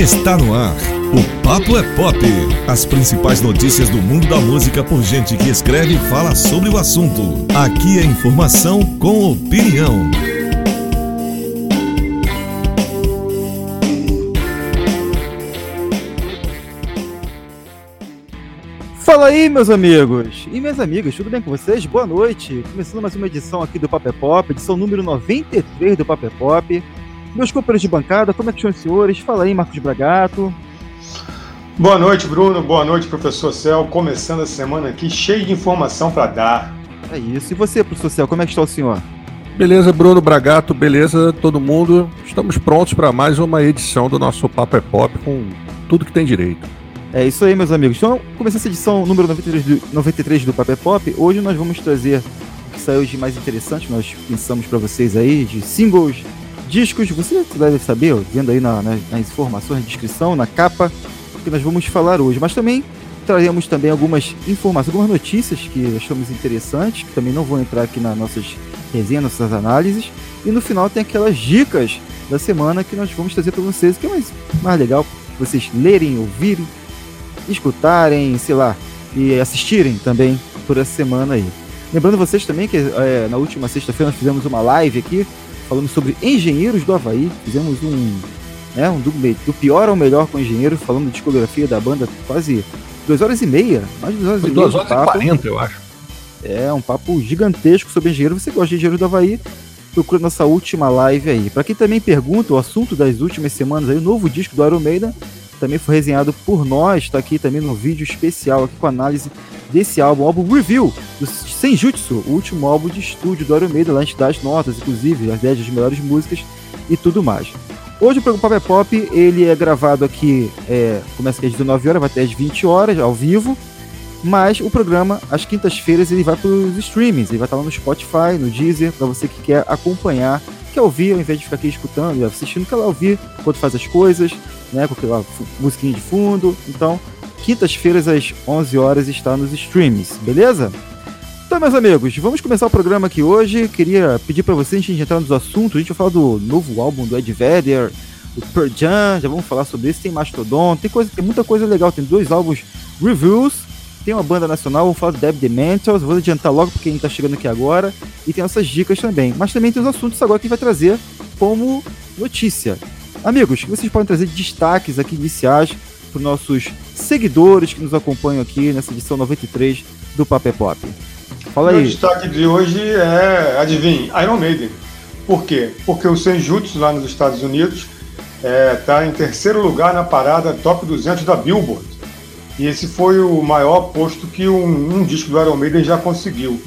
Está no ar. O Papo é Pop. As principais notícias do mundo da música por gente que escreve e fala sobre o assunto. Aqui é informação com opinião. Fala aí, meus amigos e minhas amigas, tudo bem com vocês? Boa noite. Começando mais uma edição aqui do Papo é Pop, edição número 93 do Papo é Pop. Meus companheiros de bancada, como é que estão os senhores? Fala aí, Marcos Bragato. Boa noite, Bruno. Boa noite, professor Cel. Começando a semana aqui cheio de informação para dar. É isso. E você, professor Cel, como é que está o senhor? Beleza, Bruno Bragato, beleza, todo mundo. Estamos prontos para mais uma edição do nosso Papo é Pop com tudo que tem direito. É isso aí, meus amigos. Então, começando essa edição número 93 do, 93 do Papo é Pop, hoje nós vamos trazer o que saiu de mais interessante, nós pensamos para vocês aí, de singles, discos, você deve saber, vendo aí na, na, nas informações, na descrição, na capa, que nós vamos falar hoje. Mas também traremos também algumas informações, algumas notícias que achamos interessantes, que também não vão entrar aqui nas nossas resenhas, nossas análises. E no final tem aquelas dicas da semana que nós vamos trazer para vocês, que é mais, mais legal vocês lerem, ouvirem, escutarem, sei lá, e assistirem também por essa semana aí. Lembrando vocês também que é, na última sexta-feira nós fizemos uma live aqui falando sobre engenheiros do Havaí. Fizemos um, né, um do, do pior ao melhor com engenheiros, falando de discografia da banda, quase duas horas e meia. Mais de duas horas Foi e meia. duas horas e quarenta, eu acho. É, um papo gigantesco sobre engenheiro. Você gosta de engenheiro do Havaí? Procura nossa última live aí. Para quem também pergunta, o assunto das últimas semanas aí, o novo disco do Iron Maiden também foi resenhado por nós, está aqui também no vídeo especial aqui com análise desse álbum, álbum review do Senjutsu, o último álbum de estúdio do Iron Maiden, lá a gente dá as notas, inclusive, as 10 das melhores músicas e tudo mais. Hoje o Pop é Pop, ele é gravado aqui, é, começa às 19 horas, vai até às 20 horas, ao vivo, mas o programa, às quintas-feiras, ele vai para os streamings, ele vai estar lá no Spotify, no Deezer, para você que quer acompanhar, quer ouvir, ao invés de ficar aqui escutando e assistindo, quer lá ouvir enquanto faz as coisas, né, com aquela musiquinha de fundo. Então, quintas-feiras às 11 horas está nos streams, beleza? Então, meus amigos, vamos começar o programa aqui hoje. Queria pedir para vocês, antes de entrar nos assuntos, a gente vai falar do novo álbum do Ed Vedder, do Pearl Jam, já vamos falar sobre isso. Tem Mastodon, tem, coisa, tem muita coisa legal. Tem dois álbuns reviews, tem uma banda nacional, vamos falar do Deb The Mentals, vou adiantar logo porque a gente tá chegando aqui agora, e tem essas dicas também. Mas também tem os assuntos agora que a gente vai trazer como notícia. Amigos, vocês podem trazer destaques aqui iniciais para os nossos seguidores que nos acompanham aqui nessa edição 93 do Papel Pop. Fala aí. O destaque de hoje é, adivinhe, Iron Maiden. Por quê? Porque o Senjutsu lá nos Estados Unidos está é, tá em terceiro lugar na parada Top 200 da Billboard. E esse foi o maior posto que um, um disco do Iron Maiden já conseguiu.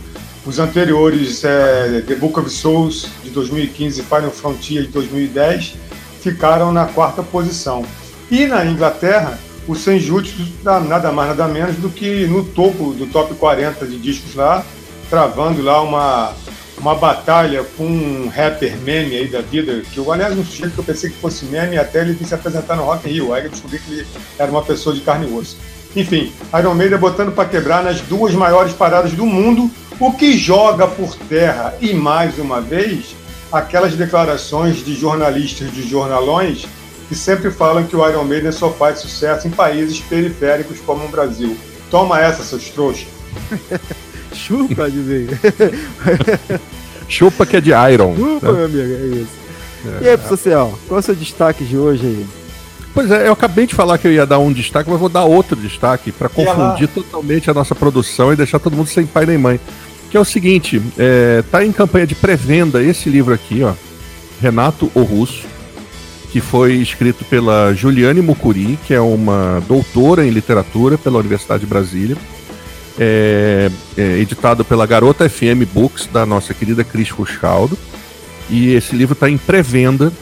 Os anteriores, é, The Book of Souls de 2015 e Final Frontier de 2010, ficaram na quarta posição. E na Inglaterra, o Senjutsu dá nada mais nada menos do que no topo do top 40 de discos lá, travando lá uma, uma batalha com um rapper meme aí da vida, que eu, aliás, um sujeito que eu pensei que fosse meme até ele vir se apresentar no Rock in Rio, aí eu descobri que ele era uma pessoa de carne e osso. Enfim, Iron Maiden botando para quebrar nas duas maiores paradas do mundo, o que joga por terra e mais uma vez aquelas declarações de jornalistas de jornalões que sempre falam que o Iron Maiden só faz sucesso em países periféricos como o Brasil. Toma essa, seus trouxas. Chupa, adivinha. Chupa que é de Iron. Chupa, né? meu amigo, é isso. É. E aí, social, qual é o seu destaque de hoje aí? Pois é, eu acabei de falar que eu ia dar um destaque, mas vou dar outro destaque para confundir totalmente a nossa produção e deixar todo mundo sem pai nem mãe. Que é o seguinte, é, tá em campanha de pré-venda esse livro aqui, ó, Renato O Russo, que foi escrito pela Juliane Mucuri, que é uma doutora em literatura pela Universidade de Brasília, é, é editado pela Garota FM Books, da nossa querida Cris Ruscaldo, e esse livro está em pré-venda,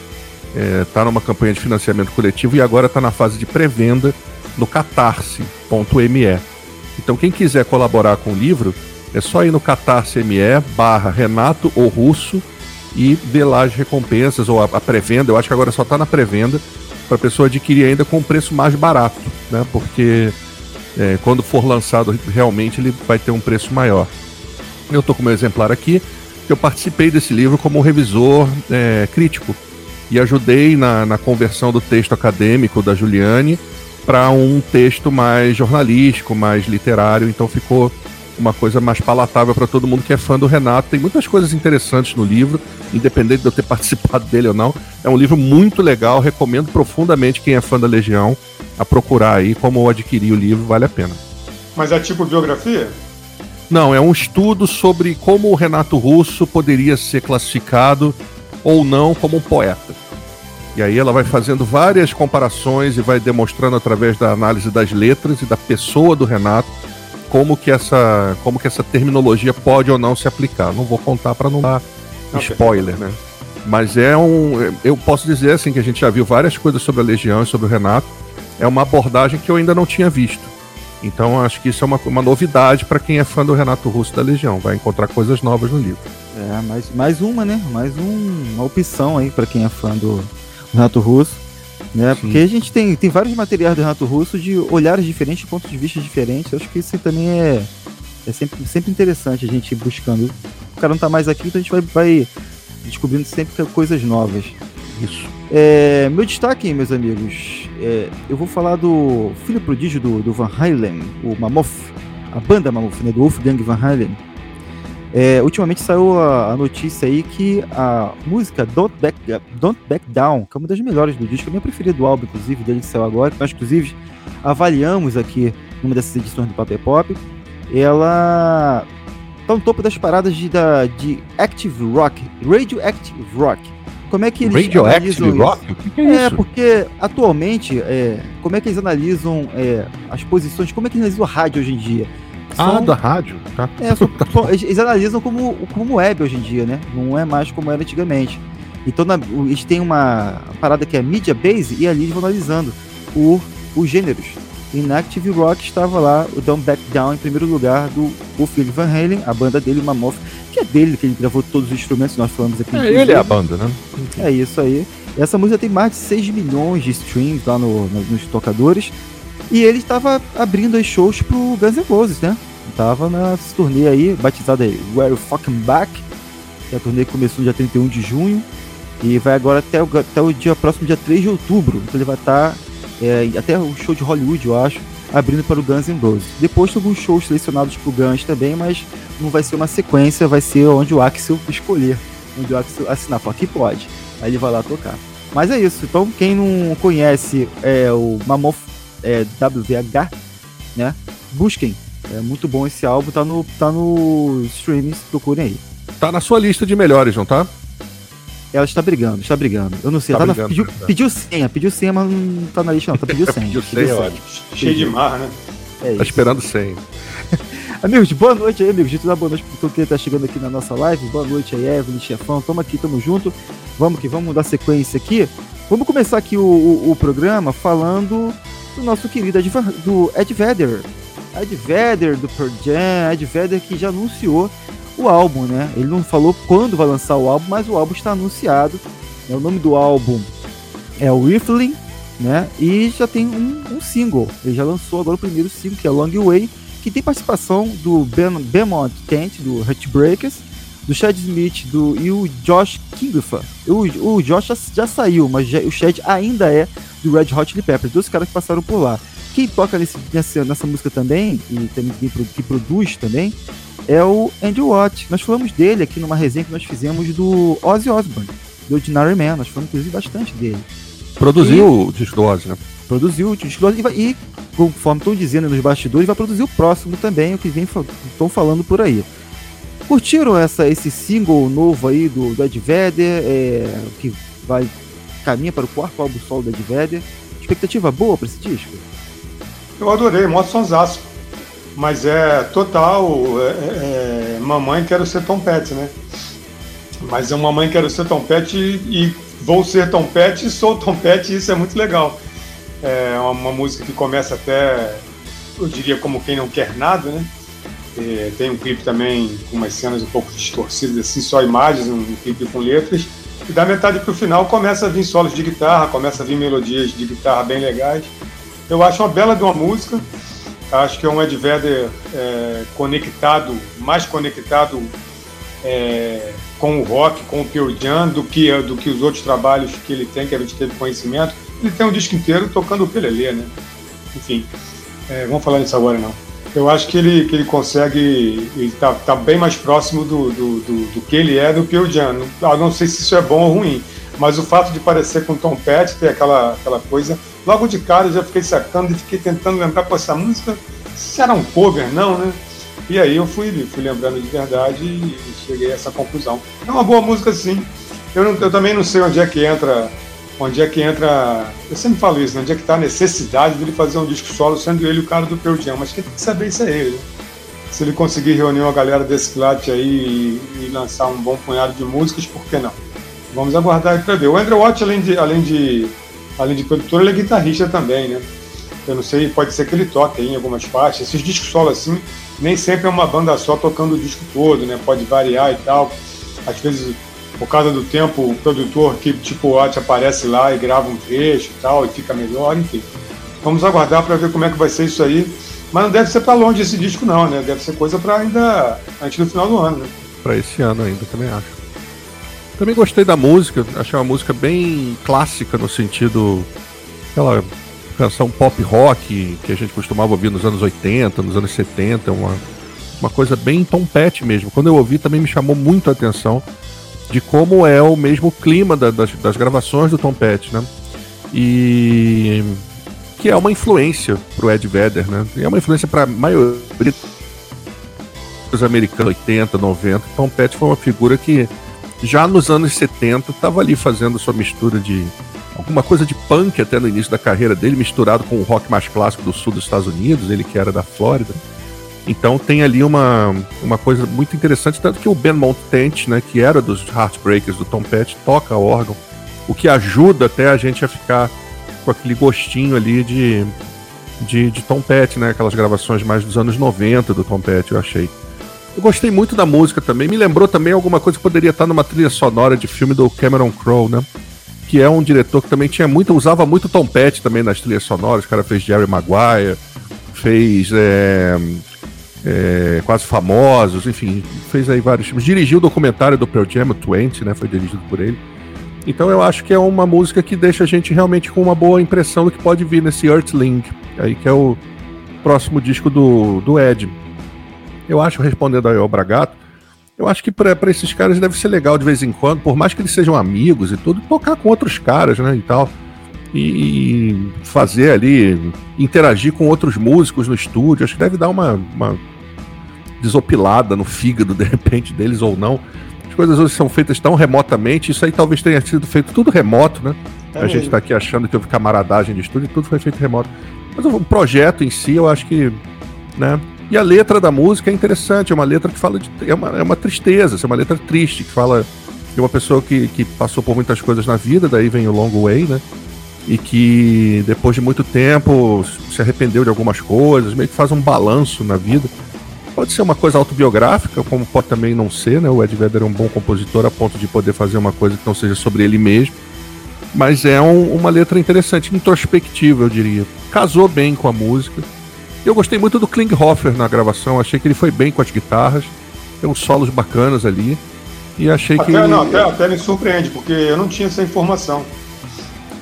está é, numa campanha de financiamento coletivo e agora está na fase de pré-venda no catarse.me. Então quem quiser colaborar com o livro, é só ir no catarse.me barra Renato ou Russo e ver lá as recompensas ou a, a pré-venda. Eu acho que agora só está na pré-venda para a pessoa adquirir ainda com um preço mais barato, né? Porque é, quando for lançado realmente ele vai ter um preço maior. Eu estou com meu exemplar aqui, eu participei desse livro como revisor é, crítico e ajudei na, na conversão do texto acadêmico da Juliane para um texto mais jornalístico, mais literário, então ficou uma coisa mais palatável para todo mundo que é fã do Renato. Tem muitas coisas interessantes no livro, independente de eu ter participado dele ou não. É um livro muito legal, recomendo profundamente quem é fã da Legião a procurar aí como adquirir o livro, vale a pena. Mas é tipo biografia? Não, é um estudo sobre como o Renato Russo poderia ser classificado ou não como um poeta. E aí ela vai fazendo várias comparações e vai demonstrando através da análise das letras e da pessoa do Renato como que essa, como que essa terminologia pode ou não se aplicar. Não vou contar para não dar spoiler, né? Mas é um, eu posso dizer assim que a gente já viu várias coisas sobre a Legião e sobre o Renato. É uma abordagem que eu ainda não tinha visto. Então acho que isso é uma, uma novidade para quem é fã do Renato Russo da Legião. Vai encontrar coisas novas no livro. É, mais, mais uma, né? Mais um, uma opção aí para quem é fã do, Renato Russo. Né? Porque a gente tem, tem vários materiais do Renato Russo de olhares diferentes, pontos de vista diferentes. Eu acho que isso também é, é sempre, sempre interessante a gente ir buscando. O cara não tá mais aqui, então a gente vai, vai descobrindo sempre coisas novas. Isso. É, meu destaque, meus amigos, é, eu vou falar do filho prodígio do, do Van Halen, o Mammoth, a banda Mammoth, né, do Wolfgang Van Halen. É, ultimamente saiu a, a, notícia aí que a música Don't Back, Don't Back Down, que é uma das melhores do disco, a minha preferida do álbum, inclusive, dele que saiu agora, nós, inclusive, avaliamos aqui numa dessas edições do Paper Pop, ela tá no topo das paradas de, da, de Active Rock, Radioactive Rock. Como é que eles Radioactive Rock? O que, que é, é isso? porque atualmente, é, como é que eles analisam é, as posições, como é que eles analisam o rádio hoje em dia? São, ah, da rádio? Tá. É, são, são, eles analisam como, como web hoje em dia, né? Não é mais como era antigamente. Então na, eles têm uma parada que é Media Base e ali eles vão analisando o, os gêneros. E na Active Rock estava lá o Don't Back Down em primeiro lugar do Phil Van Halen, a banda dele, Mammoth, que é dele, que ele gravou todos os instrumentos, nós falamos aqui. É, ele é a banda, né? É isso aí. Essa música tem mais de 6 milhões de streams lá no, no, nos tocadores. E ele estava abrindo os shows pro Guns N' Roses, né? Tava na turnê aí, batizada aí Where You Fucking Back. Que é a turnê começou no dia 31 de junho. E vai agora até o, até o dia próximo, dia 3 de outubro. Então ele vai estar. Tá, é, até o show de Hollywood, eu acho, abrindo para o Guns N' Roses. Depois alguns shows selecionados pro Guns também, mas não vai ser uma sequência, vai ser onde o Axel escolher. Onde o Axel assinar, falar que pode. Aí ele vai lá tocar. Mas é isso. Então, quem não conhece é, o Mammoth é, WVH, né? Busquem. É muito bom esse álbum, tá no, tá no streaming, procurem aí. Tá na sua lista de melhores, não tá? Ela está brigando, está brigando. Eu não sei, tá, tá brigando, na, pediu, pediu senha, pediu senha, mas não tá na lista não, tá pediu senha. pediu senha, ótimo. Cheio de mar, né? É tá esperando senha. amigos, boa noite aí, amigos. De tudo boa noite para quem tá chegando aqui na nossa live. Boa noite aí, Evelyn, Chefão. Tamo aqui, tamo junto. Vamos que vamos dar sequência aqui. Vamos começar aqui o, o, o programa falando do nosso querido Ed, do Ed Vedder. Ed Vedder do Pearl Jam, Ed Vedder que já anunciou o álbum, né? Ele não falou quando vai lançar o álbum, mas o álbum está anunciado. O nome do álbum é o né? E já tem um, um, single. Ele já lançou agora o primeiro single, que é Long Way, que tem participação do ben, Beaumont Kent, do Heartbreakers, do Chad Smith do, e o Josh Kingfer. O, o Josh já, já saiu, mas já, o Chad ainda é do Red Hot Chili Peppers, dois caras que passaram por lá. Quem toca nesse, nessa, nessa música também, e também que, produz também, é o Andy Watt. Nós falamos dele aqui numa resenha que nós fizemos do Ozzy Osbourne, do Ordinary Man. Nós falamos inclusive bastante dele. Produziu e, o disco do Ozzy, né? Produziu o disco do Ozzy e, e conforme estão dizendo nos bastidores, vai produzir o próximo também, o que estão falando por aí. Curtiram essa, esse single novo aí do, do Ed Vedder, é, que vai caminha para o quarto álbum solo do Ed Vedder. Expectativa boa para esse disco? Eu adorei, mó sonsaço. Mas é total. É, é, é, mamãe quero ser Tom né? Mas é mamãe quero ser Tom e, e vou ser Tom e sou Tom Petty isso é muito legal. É uma, uma, música que começa até, eu diria, como quem não quer nada, né? E tem um clipe também com umas cenas um pouco distorcidas, assim, só imagens, um clipe com letras. E da metade para o final começa a vir solos de guitarra, começa a vir melodias de guitarra bem legais. Eu acho uma bela de uma música. Acho que é um Ed Vedder é, conectado, mais conectado é, com o rock, com o Pearl Jam, do que, do que os outros trabalhos que ele tem, que a gente teve conhecimento. Ele tem um disco inteiro tocando o ukulele, né? Enfim, é, vamos falar nisso agora não. Eu acho que ele, que ele consegue, ele tá, tá bem mais próximo do, do, do, do que ele é do Pearl Jam. Eu não sei se isso é bom ou ruim, mas o fato de parecer com Tom Petty, ter aquela, aquela coisa, logo de cara eu já fiquei sacando e fiquei tentando lembrar com essa música, se era um cover, não, né? E aí eu fui, fui lembrando de verdade e cheguei a essa conclusão. É uma boa música sim. Eu, não, eu também não sei onde é que entra onde é que entra. Eu sempre falo isso, né? onde é que está a necessidade dele fazer um disco solo, sendo ele o cara do Pearl mas quem tem que saber isso é ele. Se ele conseguir reunir uma galera desse plat aí e, e, lançar um bom punhado de músicas, por que não? Vamos aguardar para ver. O Andrew Watt, além de, além de, além de produtor, ele é guitarrista também, né? Eu não sei, pode ser que ele toque em algumas partes. Esses discos solo assim, nem sempre é uma banda só tocando o disco todo, né? Pode variar e tal. Às vezes por causa do tempo, o produtor que tipo Watch aparece lá e grava um trecho e tal, e fica melhor, enfim. Vamos aguardar para ver como é que vai ser isso aí. Mas não deve ser para longe esse disco, não, né? Deve ser coisa para ainda antes do final do ano, né? Para esse ano ainda, também acho. Também gostei da música, achei uma música bem clássica no sentido. aquela canção pop rock que a gente costumava ouvir nos anos 80, nos anos 70, uma, uma coisa bem Tom Petty mesmo. Quando eu ouvi também me chamou muito a atenção de como é o mesmo clima da, das, das, gravações do Tom Petty, né? E que é uma influência pro Ed Vedder, né? E é uma influência para a maioria dos americanos 80, 90. Tom Petty foi uma figura que já nos anos 70 estava ali fazendo sua mistura de alguma coisa de punk até no início da carreira dele, misturado com o rock mais clássico do sul dos Estados Unidos, ele que era da Flórida. Então tem ali uma, uma coisa muito interessante, tanto que o Ben Montent, né, que era dos Heartbreakers do Tom Petty, toca órgão, o que ajuda até a gente a ficar com aquele gostinho ali de, de, de Tom Petty, né, aquelas gravações mais dos anos 90 do Tom Petty, eu achei. Eu gostei muito da música também, me lembrou também alguma coisa que poderia estar numa trilha sonora de filme do Cameron Crowe, né? Que é um diretor que também tinha muito, usava muito Tom Petty também nas trilhas sonoras, o cara fez Jerry Maguire, fez é, é, quase famosos, enfim, fez aí vários filmes. Dirigiu o documentário do Pearl Jam, 20, né? Foi dirigido por ele. Então eu acho que é uma música que deixa a gente realmente com uma boa impressão do que pode vir nesse Earthling, aí que é o próximo disco do, do Ed. Eu acho, respondendo aí ao Bragato, eu acho que para esses caras deve ser legal de vez em quando, por mais que eles sejam amigos e tudo, tocar com outros caras, né, e tal. E fazer ali, interagir com outros músicos no estúdio, acho que deve dar uma, uma desopilada no fígado, de repente, deles ou não. As coisas hoje são feitas tão remotamente, isso aí talvez tenha sido feito tudo remoto, né? É a gente está aqui achando que houve camaradagem de estúdio, tudo foi feito remoto. Mas o projeto em si, eu acho que. Né? E a letra da música é interessante, é uma letra que fala de. É uma, é uma tristeza, é uma letra triste, que fala de uma pessoa que, que passou por muitas coisas na vida, daí vem o Long Way, né? E que depois de muito tempo se arrependeu de algumas coisas, meio que faz um balanço na vida. Pode ser uma coisa autobiográfica, como pode também não ser, né? O Ed Vedder é um bom compositor a ponto de poder fazer uma coisa que não seja sobre ele mesmo. Mas é um, uma letra interessante, introspectiva, eu diria. Casou bem com a música. Eu gostei muito do Klinghoffer na gravação, achei que ele foi bem com as guitarras. Tem uns solos bacanas ali. E achei até, que. Não, até, até me surpreende, porque eu não tinha essa informação.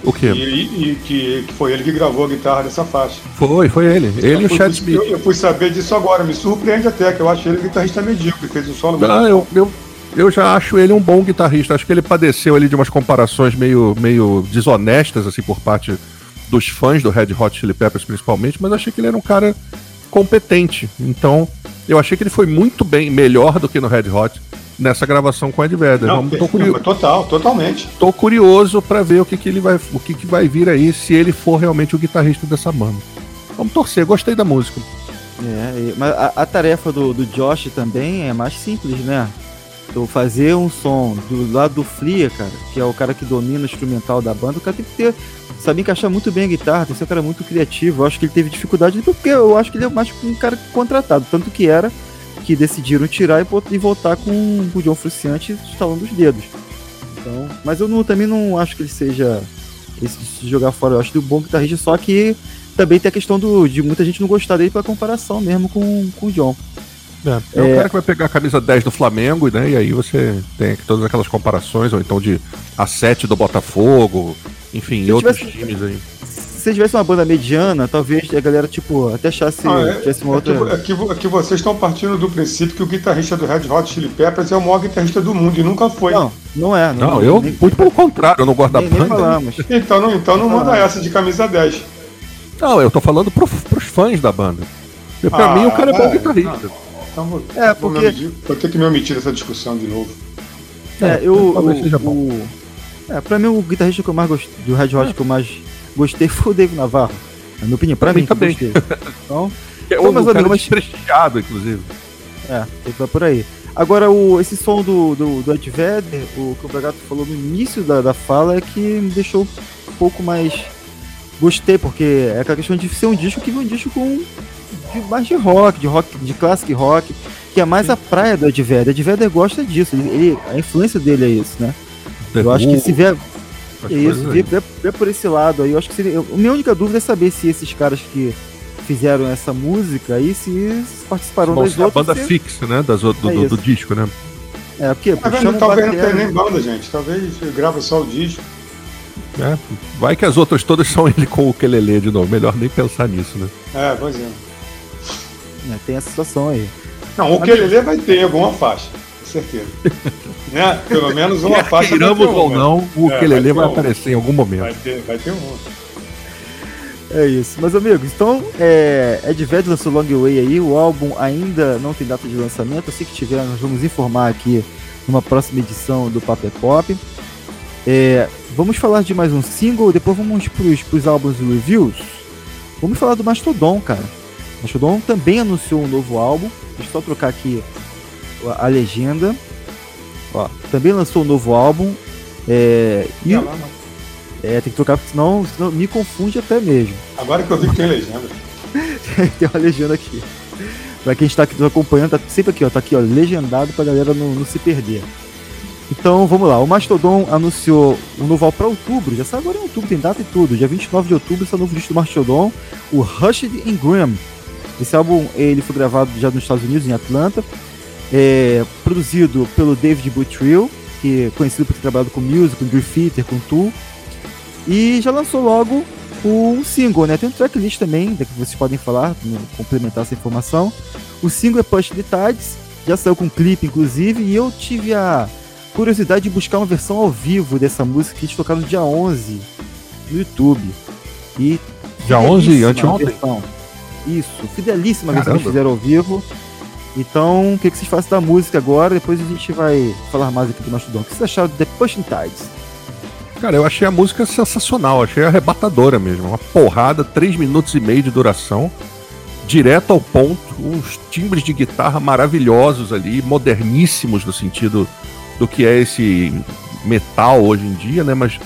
O quê? E, e que, que, foi ele que gravou a guitarra dessa faixa. Foi, foi ele. Ele e o Chad Smith. Eu, eu, fui saber disso agora, me surpreende até, que eu acho ele um guitarrista medíocre, fez um solo Não, eu, eu, eu já acho ele um bom guitarrista. Acho que ele padeceu ali de umas comparações meio, meio desonestas, assim, por parte dos fãs do Red Hot Chili Peppers, principalmente, mas achei que ele era um cara competente. Então, eu achei que ele foi muito bem, melhor do que no Red Hot nessa gravação com o Ed Vedder. Não, tô curioso. Total, totalmente. Tô curioso para ver o que, que ele vai, o que, que vai vir aí, se ele for realmente o guitarrista dessa banda. Vamos torcer, gostei da música. É, mas a, a tarefa do, do Josh também é mais simples, né? Então, fazer um som do lado do Flia, cara, que é o cara que domina o instrumental da banda, o cara tem que ter, sabe encaixar muito bem a guitarra, tem que ser um cara muito criativo. Eu acho que ele teve dificuldade porque eu acho que ele é mais um cara contratado, tanto que era que decidiram tirar e, e voltar com o John Frusciante instalando os dedos. Então, mas eu não, também não acho que ele seja esse jogar fora. Eu acho um bom guitarrista, só que também tem a questão do, de muita gente não gostar dele para comparação mesmo com, com o John. É, é o cara que vai pegar a camisa 10 do Flamengo, né? E aí você tem todas aquelas comparações, ou então de a 7 do Botafogo, enfim, e outros tivesse, times aí. Se tivesse uma banda mediana, talvez a galera, tipo, até achasse ah, é, tivesse uma outra. É que, é que, vocês estão partindo do princípio que o guitarrista do Red Hot Chili Peppers é o maior guitarrista do mundo e nunca foi. Não, não é. Não, não eu, nem, muito pelo contrário, eu não gosto nem, da banda. Nem falamos. Então não, então não manda essa de camisa 10. Não, eu tô falando pro, pros fãs da banda. Porque pra ah, mim o cara é bom é, guitarrista. Não. Então vou, é, porque... vou, vou ter que me omitir dessa discussão de novo. É, eu. Talvez seja bom. O, é, pra mim o guitarrista que eu mais gostei, do Red Hot é. que eu mais gostei foi o Dave Navarro. Na minha opinião, pra, mim, também. Então, é o mais ou menos prestigiado, inclusive. É, tem que vai por aí. Agora, o, esse som do, do, do Ed Vedder, o que o Bragato falou no início da, da fala, é que me deixou um pouco mais. Gostei, porque é aquela questão de ser um disco que vem um disco com de, mais de rock, de rock, de classic rock, que é mais a praia do Ed Vedder. Ed Vedder gosta disso, ele, ele, a influência dele é isso, né? Eu acho que se vier. É isso, vier, vier, vier, por esse lado aí, eu acho que seria. A minha única dúvida é saber se esses caras que fizeram essa música aí, se participaram Bom, das é outras. A banda se... fixa, né? Das, do, é do, do, disco, né? É, porque. Tá vendo, talvez não tenha nem banda, gente. Talvez grava só o disco. É, vai que as outras todas são ele com o Kelele de novo. Melhor nem pensar nisso, né? É, pois é. é tem essa situação aí. Não, o Kelele vai ter alguma faixa, certeza. né? Pelo menos uma faixa. Queiramos ou não, o é, Kelele vai, vai aparecer em algum momento. Vai ter, vai ter um. É isso. Meus amigos, então, é, Ed Vedder lançou Long Way aí. O álbum ainda não tem data de lançamento. Assim que tiver, nós vamos informar aqui numa próxima edição do Paper Pop. É, vamos falar de mais um single, depois vamos pros, pros álbuns e reviews. Vamos falar do Mastodon, cara. Mastodon também anunciou um novo álbum. Deixa eu só trocar aqui a, legenda. Ó, também lançou um novo álbum. É, e, é, tem que trocar, senão, senão me confunde até mesmo. Agora que eu vi que tem legenda. tem uma legenda aqui. Pra quem está aqui nos acompanhando, tá sempre aqui, ó. Tá aqui, ó, legendado pra galera não, não se perder. Então vamos lá, o Mastodon anunciou um novo álbum para outubro, já sabe agora em outubro, tem data e tudo. Dia 29 de outubro está o novo disco do Mastodon, o Hushed and Grim. Esse álbum ele foi gravado já nos Estados Unidos, em Atlanta, é, produzido pelo David Buttrill, que é conhecido por ter trabalhado com Music, com Theater, com Tool, e já lançou logo um single, né? Tem um tracklist também, que vocês podem falar, complementar essa informação. O single é Push the Tides, já saiu com clipe, inclusive, e eu tive a curiosidade de buscar uma versão ao vivo dessa música que eles tocaram no dia 11 no YouTube. E dia 11, anteontem? Versão. Isso, fidelíssima versão que fizeram ao vivo. Então, o que, que vocês fazem da música agora? Depois a gente vai falar mais aqui do Mastodon. O que vocês acharam de The Pushing Tides? Cara, eu achei a música sensacional, achei arrebatadora mesmo. Uma porrada, 3 minutos e meio de duração, direto ao ponto, uns timbres de guitarra maravilhosos ali, moderníssimos no sentido do que é esse metal hoje em dia, né? Mas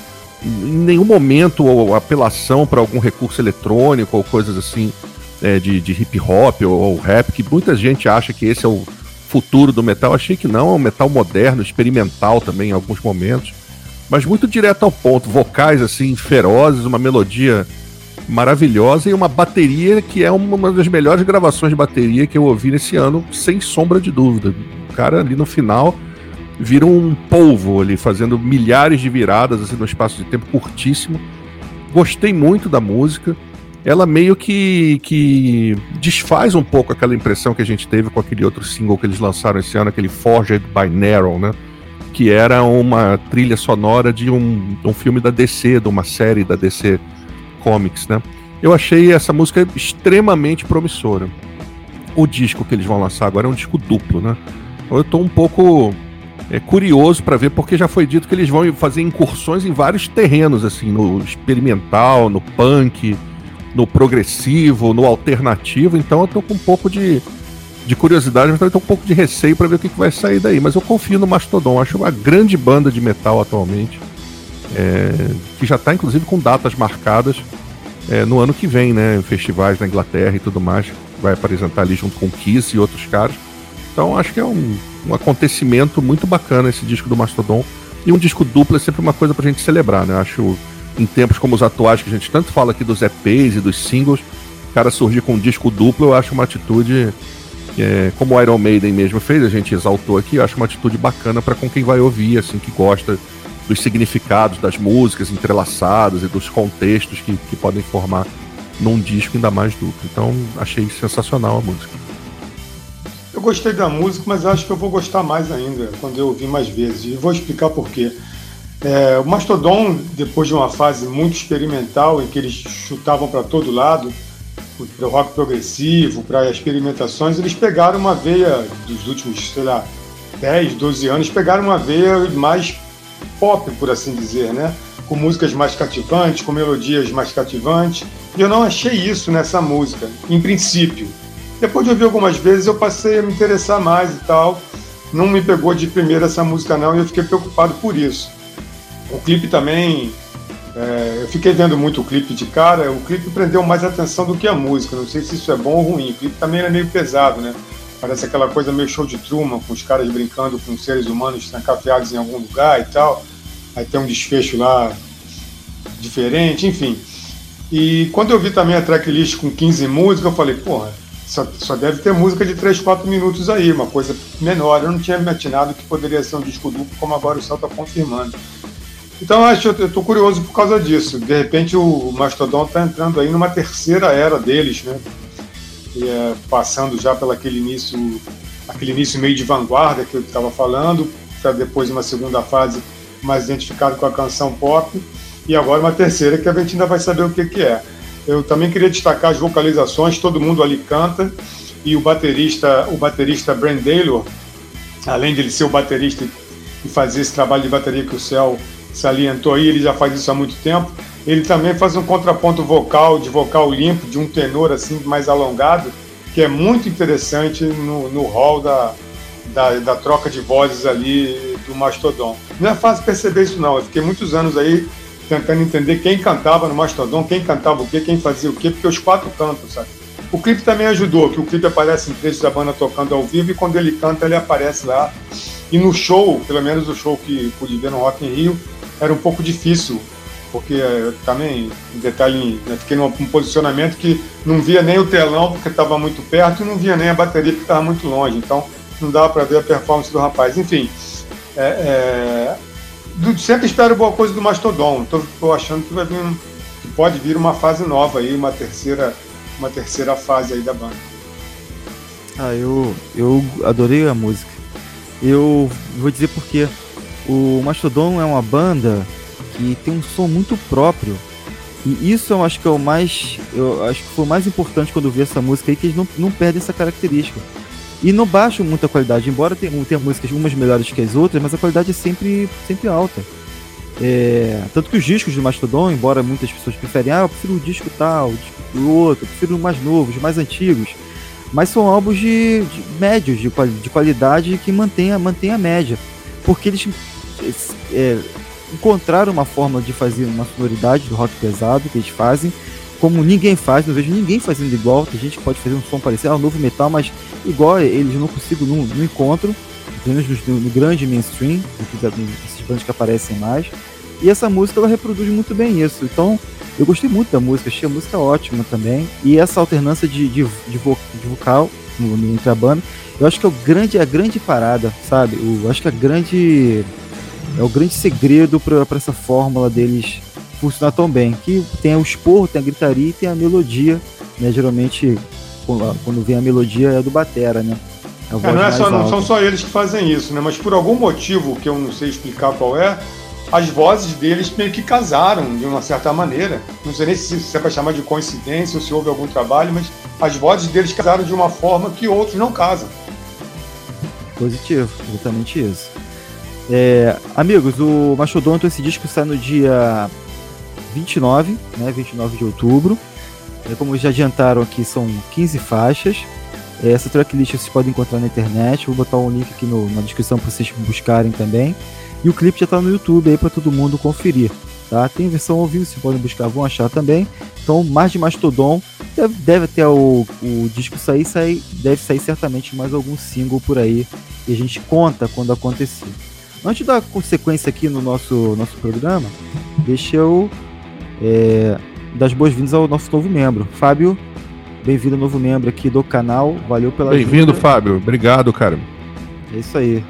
em nenhum momento ou apelação para algum recurso eletrônico ou coisas assim é, de, de, hip hop ou, ou, rap, que muita gente acha que esse é o futuro do metal. Achei que não, é um metal moderno, experimental também em alguns momentos, mas muito direto ao ponto. Vocais assim ferozes, uma melodia maravilhosa e uma bateria que é uma das melhores gravações de bateria que eu ouvi nesse ano, sem sombra de dúvida. O cara ali no final vira um polvo ali, fazendo milhares de viradas assim, num espaço de tempo curtíssimo. Gostei muito da música. Ela meio que, que desfaz um pouco aquela impressão que a gente teve com aquele outro single que eles lançaram esse ano, aquele Forged by Narrow, né? Que era uma trilha sonora de um, um filme da DC, de uma série da DC Comics, né? Eu achei essa música extremamente promissora. O disco que eles vão lançar agora é um disco duplo, né? Eu tô um pouco é curioso para ver, porque já foi dito que eles vão fazer incursões em vários terrenos, assim, no experimental, no punk, no progressivo, no alternativo. Então eu tô com um pouco de, de curiosidade, mas também tô com um pouco de receio para ver o que, que, vai sair daí. Mas eu confio no Mastodon, acho uma grande banda de metal atualmente, é, que já tá inclusive com datas marcadas é, no ano que vem, né? Festivais na Inglaterra e tudo mais. Vai apresentar ali junto com Kiss e outros caras. Então acho que é um, um acontecimento muito bacana esse disco do Mastodon. E um disco duplo é sempre uma coisa pra gente celebrar, né? Acho em tempos como os atuais, que a gente tanto fala aqui dos EPs e dos singles, o cara surgir com um disco duplo, eu acho uma atitude é, como o Iron Maiden mesmo fez, a gente exaltou aqui, eu acho uma atitude bacana para com quem vai ouvir, assim, que gosta dos significados das músicas entrelaçadas e dos contextos que, que podem formar num disco ainda mais duplo. Então achei sensacional a música. Eu gostei da música, mas acho que eu vou gostar mais ainda quando eu ouvir mais vezes. E vou explicar por quê. É, o Mastodon, depois de uma fase muito experimental, em que eles chutavam para todo lado, para o rock progressivo, para experimentações, eles pegaram uma veia dos últimos, sei lá, 10, 12 anos, pegaram uma veia mais pop, por assim dizer, né? Com músicas mais cativantes, com melodias mais cativantes. E eu não achei isso nessa música, em princípio. Depois de ouvir algumas vezes, eu passei a me interessar mais e tal. Não me pegou de primeira essa música, não, e eu fiquei preocupado por isso. O clipe também. É, eu fiquei vendo muito o clipe de cara, o clipe prendeu mais atenção do que a música. Não sei se isso é bom ou ruim. O clipe também é meio pesado, né? Parece aquela coisa meio show de Truman, com os caras brincando com seres humanos trancafiados em algum lugar e tal. Aí tem um desfecho lá diferente, enfim. E quando eu vi também a tracklist com 15 músicas, eu falei, porra, só, só deve ter música de 3, 4 minutos aí, uma coisa menor. Eu não tinha me atinado que poderia ser um disco duplo, como agora o Céu está confirmando. Então eu acho, eu tô curioso por causa disso. De repente o Mastodon está entrando aí numa terceira era deles, né? E, é, passando já pelo aquele início, aquele início meio de vanguarda que eu estava falando, para depois uma segunda fase mais identificado com a canção pop, e agora uma terceira que a gente ainda vai saber o que, que é. Eu também queria destacar as vocalizações, todo mundo ali canta, e o baterista, o baterista Brand Taylor, além de ele ser o baterista e fazer esse trabalho de bateria que o Céu salientou aí, ele já faz isso há muito tempo. Ele também faz um contraponto vocal, de vocal limpo, de um tenor assim mais alongado, que é muito interessante no, no hall da, da, da troca de vozes ali do Mastodon. Não é fácil perceber isso não, eu fiquei muitos anos aí tentando entender quem cantava no Mastodon, quem cantava o quê, quem fazia o quê, porque os quatro cantam, sabe? O clipe também ajudou, que o clipe aparece em trechos da banda tocando ao vivo e quando ele canta ele aparece lá. E no show, pelo menos o show que pude ver no Rock in Rio, era um pouco difícil, porque eh, também, um detalhe, né, fiquei num, posicionamento que não via nem o telão porque estava muito perto e não via nem a bateria porque estava muito longe, então não dava para ver a performance do rapaz. Enfim, é, é, sempre espero boa coisa do Mastodon. Estou achando que vai vir, que pode vir uma fase nova aí, uma terceira, uma terceira fase aí da banda. Ah, eu, eu adorei a música. Eu vou dizer porque o Mastodon é uma banda que tem um som muito próprio. E isso eu acho que é o mais. Eu acho que foi o mais importante quando eu vi essa música aí, que eles não, não perdem essa característica. E não baixam muita qualidade, embora tenha, tenha músicas umas melhores que as outras, mas a qualidade é sempre, sempre alta. É, tanto que os discos do Mastodon, embora muitas pessoas preferem, ah, eu prefiro o disco tal, o disco outro, eu prefiro mais novos, os mais antigos. Mas são álbuns de, de médios, de, de, qualidade que mantém a, mantém a média. Porque eles é, encontraram uma forma de fazer uma sonoridade do rock pesado que eles fazem, como ninguém faz, não vejo ninguém fazendo igual. Tem gente que pode fazer um som parecido, ah, um novo metal, mas igual eles não consigo, não, não encontro, pelo menos no, no, grande mainstream, esses bandos que aparecem mais. E essa música ela reproduz muito bem isso. Então eu gostei muito da música, achei a música ótima também. E essa alternância de, de, de, vo, de vocal no, no, entre a banda, eu acho que é, o grande, é a grande parada, sabe? Eu acho que a grande. É o grande segredo para essa fórmula deles funcionar tão bem. Que tem o esporro, tem a gritaria e tem a melodia. Né? Geralmente, quando vem a melodia, é do Batera, né? É, não, é só, não são só eles que fazem isso, né? Mas por algum motivo que eu não sei explicar qual é, as vozes deles meio que casaram de uma certa maneira. Não sei nem se, se é para chamar de coincidência ou se houve algum trabalho, mas as vozes deles casaram de uma forma que outros não casam. Positivo, exatamente isso. É, amigos, o Mastodonto, esse disco sai no dia 29, né, 29 de outubro. É, como já adiantaram aqui, são 15 faixas. É, essa tracklist vocês podem encontrar na internet. Vou botar um link aqui no, na descrição para vocês buscarem também. E o clipe já está no YouTube aí para todo mundo conferir. Tá? Tem versão ao vivo, vocês podem buscar, vão achar também. Então, mais de Mastodon. Deve, deve até o, o disco sair, sair, deve sair certamente mais algum single por aí. E a gente conta quando acontecer. Antes de dar consequência aqui no nosso, nosso programa, deixa eu é, dar as boas-vindas ao nosso novo membro. Fábio, Bem-vindo, novo membro aqui do canal. Valeu pela Bem-vindo, Fábio. Obrigado, cara. É isso aí.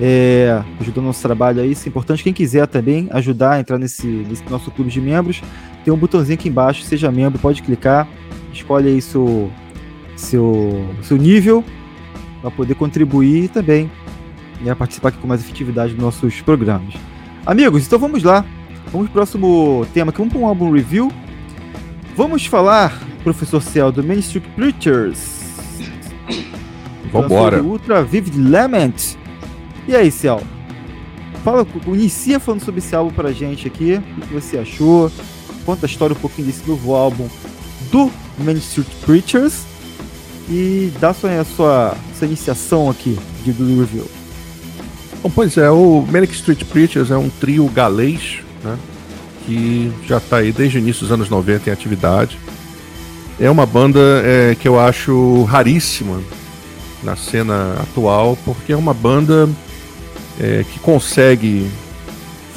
É, ajudando o nosso trabalho aí. Isso é importante. Quem quiser também ajudar a entrar nesse, nesse nosso clube de membros, tem um botãozinho aqui embaixo. Seja membro, pode clicar. Escolhe aí seu, seu, seu nível para poder contribuir também né, participar aqui com mais efetividade dos nossos programas. Amigos, então vamos lá. Vamos pro próximo tema aqui. Vamos para um álbum review. Vamos falar, professor Ciel, do Main Street Preachers. Vambora. Ultra Vivid Lament. E aí, Ciel? Fala, inicia falando sobre esse álbum pra gente aqui. O que você achou? Conta a história um pouquinho desse novo álbum do Main Street Preachers. E dá sua, a sua, sua iniciação aqui de, do review. Bom, pois é, o Manic Street Preachers é um trio galês, né? Que já está aí desde o início dos anos 90 em atividade. É uma banda é, que eu acho raríssima na cena atual, porque é uma banda é, que consegue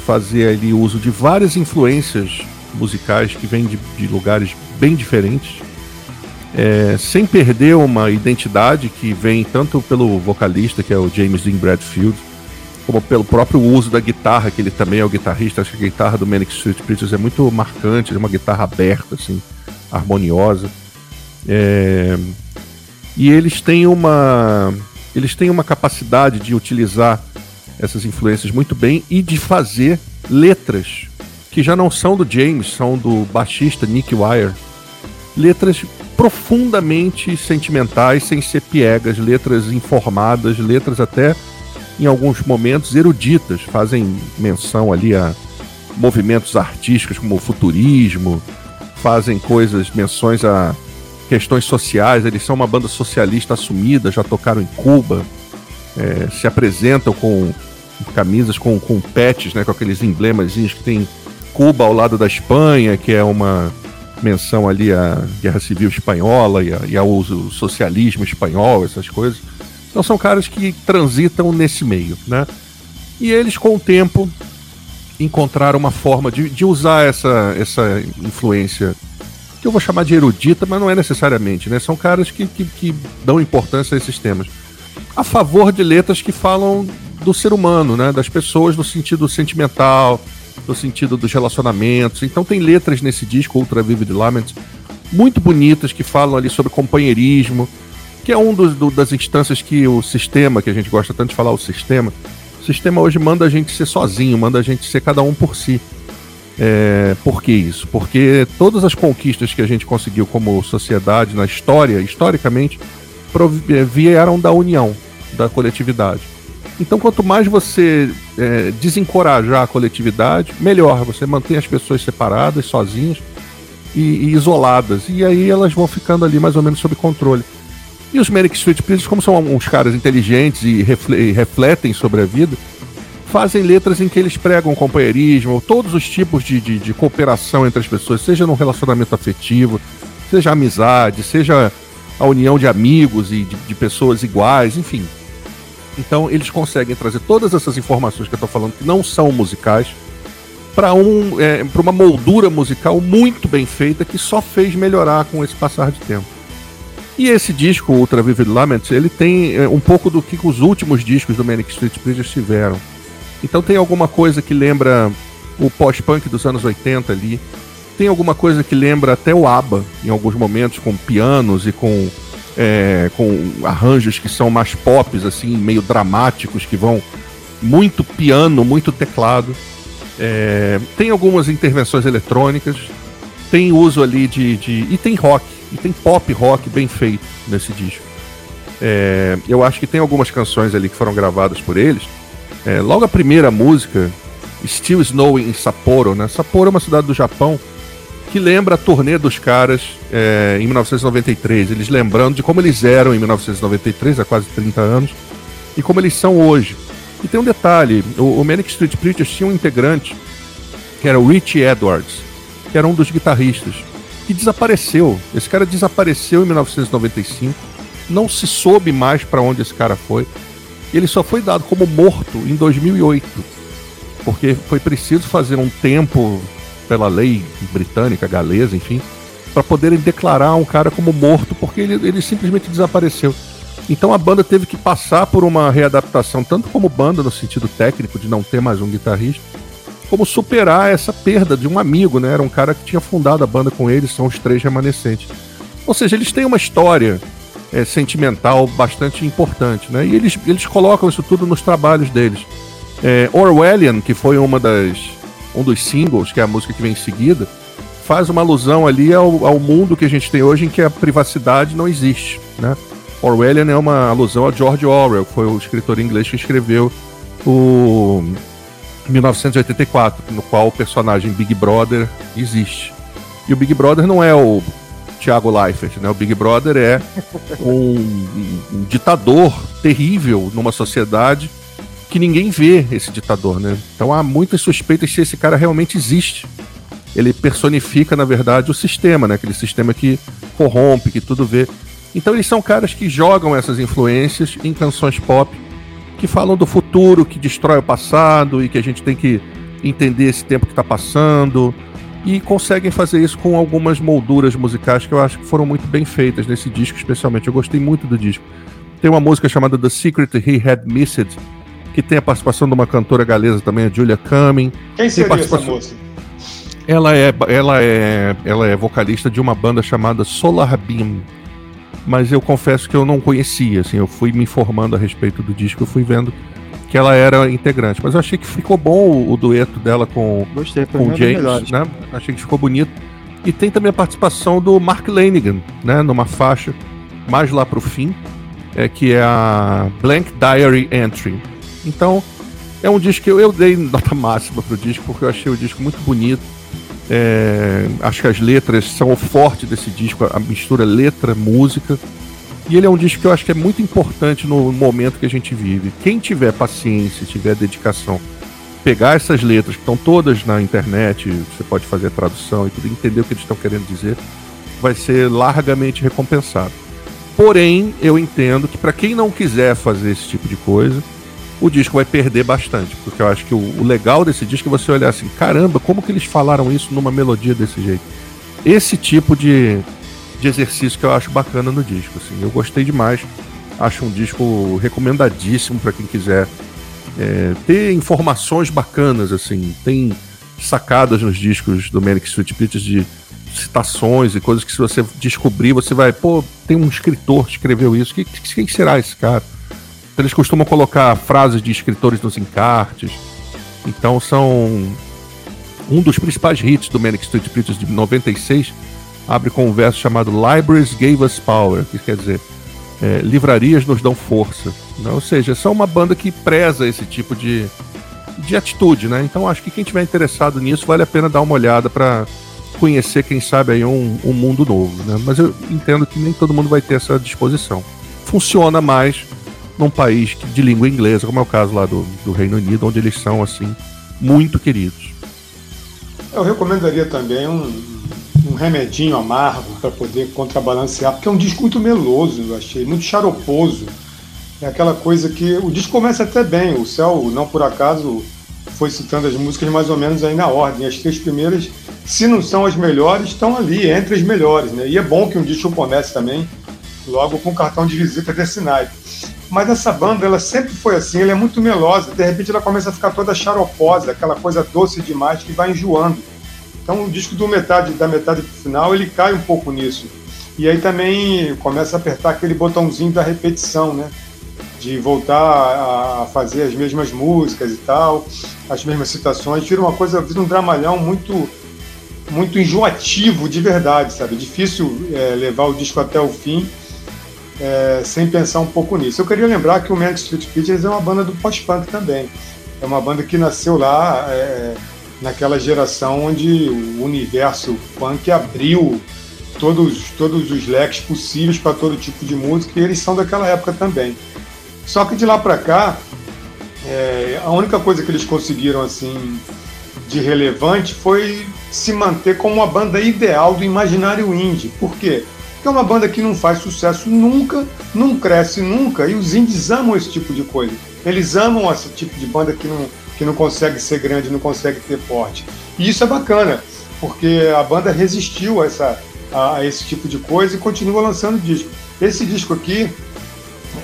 fazer ali uso de várias influências musicais que vêm de, de lugares bem diferentes, é, sem perder uma identidade que vem tanto pelo vocalista, que é o James Dean Bradfield, como pelo próprio uso da guitarra, que ele também é o guitarrista. Acho que a guitarra do Manic Street Preachers é muito marcante, é uma guitarra aberta, assim, harmoniosa. É... E eles têm uma eles têm uma capacidade de utilizar essas influências muito bem e de fazer letras que já não são do James, são do baixista Nick Wire. Letras profundamente sentimentais, sem ser piegas, letras informadas, letras até em alguns momentos eruditas, fazem menção ali a movimentos artísticos como o futurismo, fazem coisas, menções a questões sociais, eles são uma banda socialista assumida, já tocaram em Cuba, é, se apresentam com camisas com, com pets, né, com aqueles emblemas que tem Cuba ao lado da Espanha, que é uma menção ali à Guerra Civil Espanhola e, a, e ao socialismo espanhol, essas coisas. Então são caras que transitam nesse meio, né? E eles, com o tempo, encontraram uma forma de, de usar essa, essa influência, que eu vou chamar de erudita, mas não é necessariamente, né? São caras que, que, que dão importância a esses temas. A favor de letras que falam do ser humano, né? Das pessoas no sentido sentimental, no sentido dos relacionamentos. Então tem letras nesse disco, Ultra Vivid Lament, muito bonitas, que falam ali sobre companheirismo, que é um dos, do, das instâncias que o sistema, que a gente gosta tanto de falar, o sistema, o sistema hoje manda a gente ser sozinho, manda a gente ser cada um por si. É, por que isso? Porque todas as conquistas que a gente conseguiu como sociedade na história, historicamente, é, vieram da união, da coletividade. Então, quanto mais você é, desencorajar a coletividade, melhor. Você mantém as pessoas separadas, sozinhas e, e isoladas. E aí elas vão ficando ali mais ou menos sob controle. E os Manic Street Preachers, como são uns caras inteligentes e refletem sobre a vida, fazem letras em que eles pregam companheirismo, todos os tipos de, de, de cooperação entre as pessoas, seja no relacionamento afetivo, seja amizade, seja a união de amigos e de, de pessoas iguais, enfim. Então eles conseguem trazer todas essas informações que eu estou falando, que não são musicais, para um, é, uma moldura musical muito bem feita que só fez melhorar com esse passar de tempo. E esse disco, Ultra Vivid Lament, ele tem é, um pouco do que os últimos discos do Manic Street Preachers tiveram. Então tem alguma coisa que lembra o pós-punk dos anos 80 ali. Tem alguma coisa que lembra até o ABBA, em alguns momentos, com pianos e com, é, com arranjos que são mais pops, assim, meio dramáticos, que vão muito piano, muito teclado. É, tem algumas intervenções eletrônicas, tem uso ali de, de. E tem rock e tem pop rock bem feito nesse disco. É, eu acho que tem algumas canções ali que foram gravadas por eles. É, logo a primeira música, Still Snowing em Sapporo, né? Sapporo é uma cidade do Japão que lembra a turnê dos caras é, em 1993. Eles lembrando de como eles eram em 1993, há quase 30 anos, e como eles são hoje. E tem um detalhe: o, o Manic Street Preachers tinha um integrante que era o Richie Edwards, que era um dos guitarristas que desapareceu. Esse cara desapareceu em 1995. Não se soube mais para onde esse cara foi. Ele só foi dado como morto em 2008, porque foi preciso fazer um tempo pela lei britânica, galesa, enfim, para poderem declarar um cara como morto, porque ele, ele simplesmente desapareceu. Então a banda teve que passar por uma readaptação, tanto como banda no sentido técnico de não ter mais um guitarrista, como superar essa perda de um amigo, né? Era um cara que tinha fundado a banda com eles, são os três remanescentes. Ou seja, eles têm uma história é, sentimental bastante importante, né? E eles, eles colocam isso tudo nos trabalhos deles. É, Orwellian, que foi uma das, um dos singles, que é a música que vem em seguida, faz uma alusão ali ao, ao mundo que a gente tem hoje em que a privacidade não existe, né? Orwellian é uma alusão a George Orwell, que foi o escritor inglês que escreveu o 1984, no qual o personagem Big Brother existe. E o Big Brother não é o Thiago Leifert, né? O Big Brother é um, um, ditador terrível numa sociedade que ninguém vê esse ditador, né? Então há muitas suspeitas se esse cara realmente existe. Ele personifica, na verdade, o sistema, né? Aquele sistema que corrompe, que tudo vê. Então eles são caras que jogam essas influências em canções pop que falam do futuro, que destrói o passado e que a gente tem que entender esse tempo que está passando. E conseguem fazer isso com algumas molduras musicais que eu acho que foram muito bem feitas nesse disco, especialmente. Eu gostei muito do disco. Tem uma música chamada The Secret He Had Missed, que tem a participação de uma cantora galesa também, a Julia Cumming. Quem seria participação... essa moça? Ela é, ela, é, ela é vocalista de uma banda chamada Solar Beam mas eu confesso que eu não conhecia, assim, eu fui me informando a respeito do disco, eu fui vendo que ela era integrante, mas eu achei que ficou bom o, o dueto dela com, Gostei, com o James, né? Achei que ficou bonito. E tem também a participação do Mark Lanigan, né, numa faixa mais lá pro fim, é, que é a Blank Diary Entry. Então, é um disco que eu, eu dei nota máxima pro disco, porque eu achei o disco muito bonito é, acho que as letras são o forte desse disco, a mistura letra, música. E ele é um disco que eu acho que é muito importante no momento que a gente vive. Quem tiver paciência, tiver dedicação, pegar essas letras que estão todas na internet, você pode fazer tradução e tudo, entender o que eles estão querendo dizer, vai ser largamente recompensado. Porém, eu entendo que para quem não quiser fazer esse tipo de coisa, o disco vai perder bastante. Porque eu acho que o, o, legal desse disco é você olhar assim: caramba, como que eles falaram isso numa melodia desse jeito? Esse tipo de, de exercício que eu acho bacana no disco. Assim, eu gostei demais. Acho um disco recomendadíssimo para quem quiser é, ter informações bacanas. assim Tem sacadas nos discos do Manic Street de citações e coisas que se você descobrir, você vai, pô, tem um escritor que escreveu isso. Quem, quem será esse cara? Eles costumam colocar frases de escritores nos encartes. Então são um dos principais hits do Manic Street Preachers de 96 abre com um verso chamado Libraries Gave Us Power, que quer dizer é, livrarias nos dão força. Né? Ou seja, são uma banda que preza esse tipo de, de atitude, né? Então acho que quem tiver interessado nisso vale a pena dar uma olhada para conhecer, quem sabe, aí um, um mundo novo. Né? Mas eu entendo que nem todo mundo vai ter essa disposição. Funciona mais num país de língua inglesa, como é o caso lá do, do Reino Unido, onde eles são assim muito queridos. Eu recomendaria também um, um remedinho amargo para poder contrabalancear, porque é um disco muito meloso, eu achei, muito charoposo. É aquela coisa que o disco começa até bem, o Céu, não por acaso, foi citando as músicas mais ou menos aí na ordem. As três primeiras, se não são as melhores, estão ali, entre as melhores, né? E é bom que um disco comece também logo com cartão de visita desse naipe. Mas essa banda, ela sempre foi assim, ela é muito melosa, de repente ela começa a ficar toda xaroposa, aquela coisa doce demais que vai enjoando. Então o disco do metade, da metade pro final, ele cai um pouco nisso. E aí também começa a apertar aquele botãozinho da repetição, né? De voltar a fazer as mesmas músicas e tal, as mesmas citações, vira uma coisa, vira um dramalhão muito muito enjoativo de verdade, sabe? Difícil é, levar o disco até o fim é, sem pensar um pouco nisso. Eu queria lembrar que o Manic Street Preachers é uma banda do post-punk também. É uma banda que nasceu lá é, naquela geração onde o universo punk abriu todos, todos os leques possíveis para todo tipo de música e eles são daquela época também. Só que de lá para cá, é, a única coisa que eles conseguiram assim de relevante foi se manter como uma banda ideal do imaginário indie. Por quê? Que é uma banda que não faz sucesso nunca, não cresce nunca, e os indies amam esse tipo de coisa. Eles amam esse tipo de banda que não, que não consegue ser grande, não consegue ter porte. E isso é bacana, porque a banda resistiu a essa, a, esse tipo de coisa e continua lançando disco. Esse disco aqui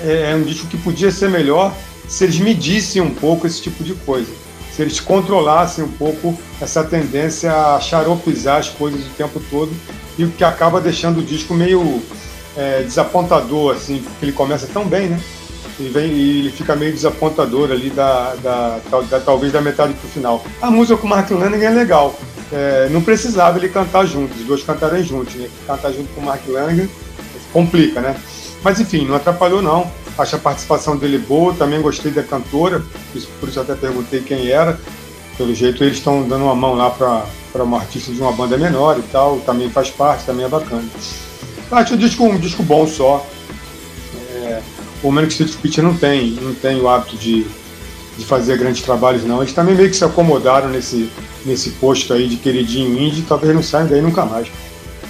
é, é um disco que podia ser melhor se eles medissem um pouco esse tipo de coisa. Se eles controlassem um pouco essa tendência a xaropizar as coisas o tempo todo e o que acaba deixando o disco meio é, desapontador, assim, porque ele começa tão bem, né? E, vem, e ele fica meio desapontador ali, da, da, da, da talvez da metade pro final. A música com o Mark Lanegan é legal. É, não precisava ele cantar juntos, os dois cantarem juntos, né? Cantar junto com o Mark Lanegan complica, né? Mas enfim, não atrapalhou não. Acho a participação dele boa, também gostei da cantora, por isso até perguntei quem era. Pelo jeito eles estão dando uma mão lá para uma artista de uma banda menor e tal, também faz parte, também é bacana. Acho um disco, um disco bom só. É, o Manic Street Preacher não tem, não tem o hábito de, de fazer grandes trabalhos não. Eles também meio que se acomodaram nesse, nesse posto aí de queridinho indie, talvez não saiam daí nunca mais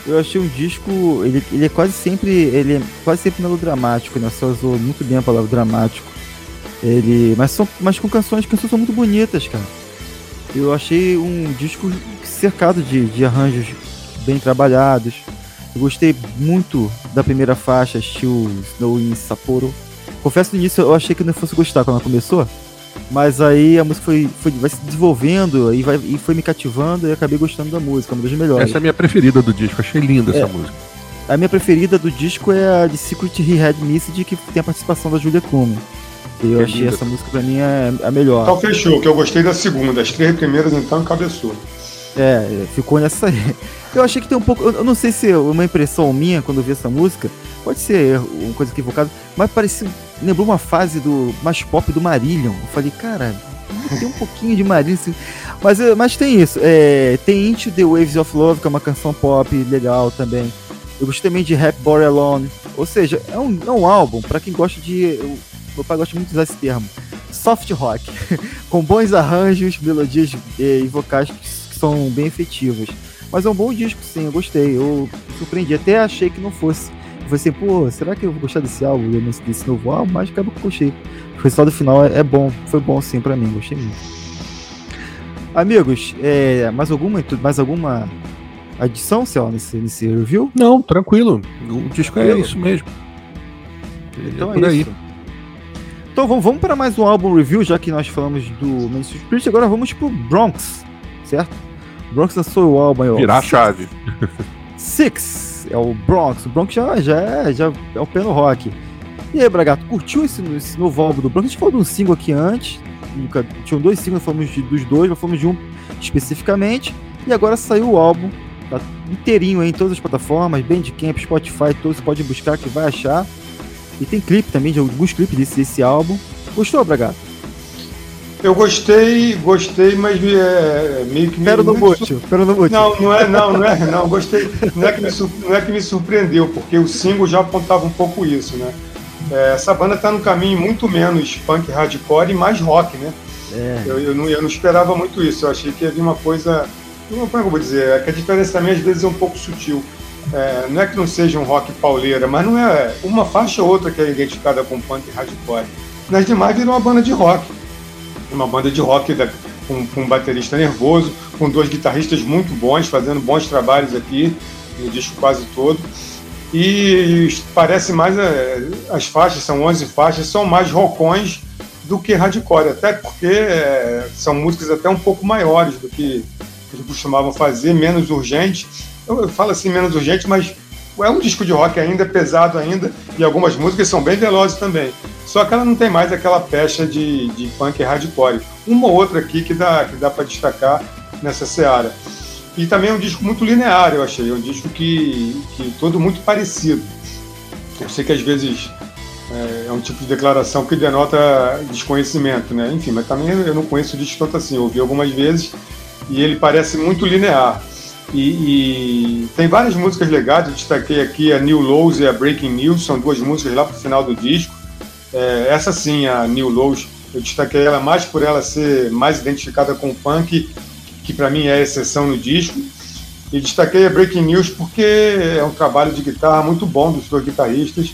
eu achei um disco. Ele, ele é quase sempre. Ele é quase sempre melodramático, né? Você usou muito bem a palavra dramático. Ele. Mas, são, mas com canções, canções são muito bonitas, cara. Eu achei um disco cercado de, de arranjos bem trabalhados. Eu gostei muito da primeira faixa, estilo Snow in Sapporo. Confesso no início eu achei que não fosse gostar quando ela começou. Mas aí a música foi, foi vai se desenvolvendo e, vai, e foi me cativando e acabei gostando da música, uma das melhores. Essa é a minha preferida do disco, achei linda é. essa música. A minha preferida do disco é a de Secret He Had Missed, que tem a participação da Julia Cumming. Eu que achei essa música pra mim é a melhor. Então fechou, que eu gostei da segunda. As três primeiras então encabeçou. É, ficou nessa aí. Eu achei que tem um pouco. Eu não sei se é uma impressão minha quando eu vi essa música. Pode ser uma coisa equivocada, mas parecia. Lembrou uma fase do mais pop do Marillion. Eu falei, cara, tem um pouquinho de Marillion. Assim. Mas, eh, mas tem isso. É, tem Into the Waves of Love, que é uma canção pop legal também. Eu gostei também de Rap Bore Alone. Ou seja, é um, é um álbum para quem gosta de. Eu, meu pai gosta muito de usar esse termo. Soft rock. com bons arranjos, melodias e, e vocais que são bem efetivas. Mas é um bom disco, sim, eu gostei. Eu surpreendi. Até achei que não fosse. Eu falei assim, pô, será que eu vou gostar desse álbum, desse novo álbum? Mas acabou que eu gostei. O resultado final é, é bom, foi bom sim pra mim, gostei muito. Amigos, é, mais alguma mais alguma adição, Céu, nesse, nesse review? Não, tranquilo. O disco é isso mesmo. Então é, é isso. Aí. Então vamos, vamos para mais um álbum review, já que nós falamos do Main Street. Agora vamos pro Bronx, certo? Bronx lançou o álbum. Virar a chave. Six é o Bronx. O Bronx já, já, é, já é o pé no rock. E aí, Bragato, curtiu esse, esse, novo álbum do Bronx? A gente falou de um single aqui antes. Nunca, tinham dois singles, falamos de, dos dois, mas falamos de um especificamente. E agora saiu o álbum, tá inteirinho aí em todas as plataformas, Bandcamp, Spotify, todos você pode buscar que vai achar. E tem clipe também, de alguns clipes desse, desse álbum. Gostou, Bragato? Eu gostei, gostei, mas é, meio que. Pera no bote, pera no bote. Não, não é, não, não é, não, gostei. Não é, que me, não é que me surpreendeu, porque o single já apontava um pouco isso, né? É, essa banda está no caminho muito menos punk hardcore e mais rock, né? É. Eu, eu, não, eu não esperava muito isso, eu achei que havia uma coisa. Como é que eu vou dizer? É que a diferença também às vezes é um pouco sutil. É, não é que não seja um rock pauleira, mas não é uma faixa ou outra que é identificada com punk hardcore. Nas demais virou uma banda de rock uma banda de rock da, com, com, um baterista nervoso, com dois guitarristas muito bons, fazendo bons trabalhos aqui no disco quase todo. E parece mais. É, as faixas, são 11 faixas, são mais rockões do que hardcore, até porque é, são músicas até um pouco maiores do que eles costumavam fazer, menos urgente. Eu, eu falo assim, menos urgente, mas é um disco de rock ainda, pesado ainda, e algumas músicas são bem velozes também. Só que ela não tem mais aquela pecha de, de punk hardcore. Uma ou outra aqui que dá, que dá para destacar nessa seara. E também é um disco muito linear, eu achei. É um disco que, que todo muito parecido. Eu sei que às vezes é, é um tipo de declaração que denota desconhecimento, né? Enfim, mas também eu não conheço o disco tanto assim. Eu ouvi algumas vezes e ele parece muito linear. E, e, tem várias músicas legais, eu destaquei aqui a New Lows e a Breaking News, são duas músicas lá pro final do disco. É, essa sim, a New Lows, eu destaquei ela mais por ela ser mais identificada com o punk, que para mim é a exceção no disco. E destaquei a Breaking News porque é um trabalho de guitarra muito bom dos dois guitarristas.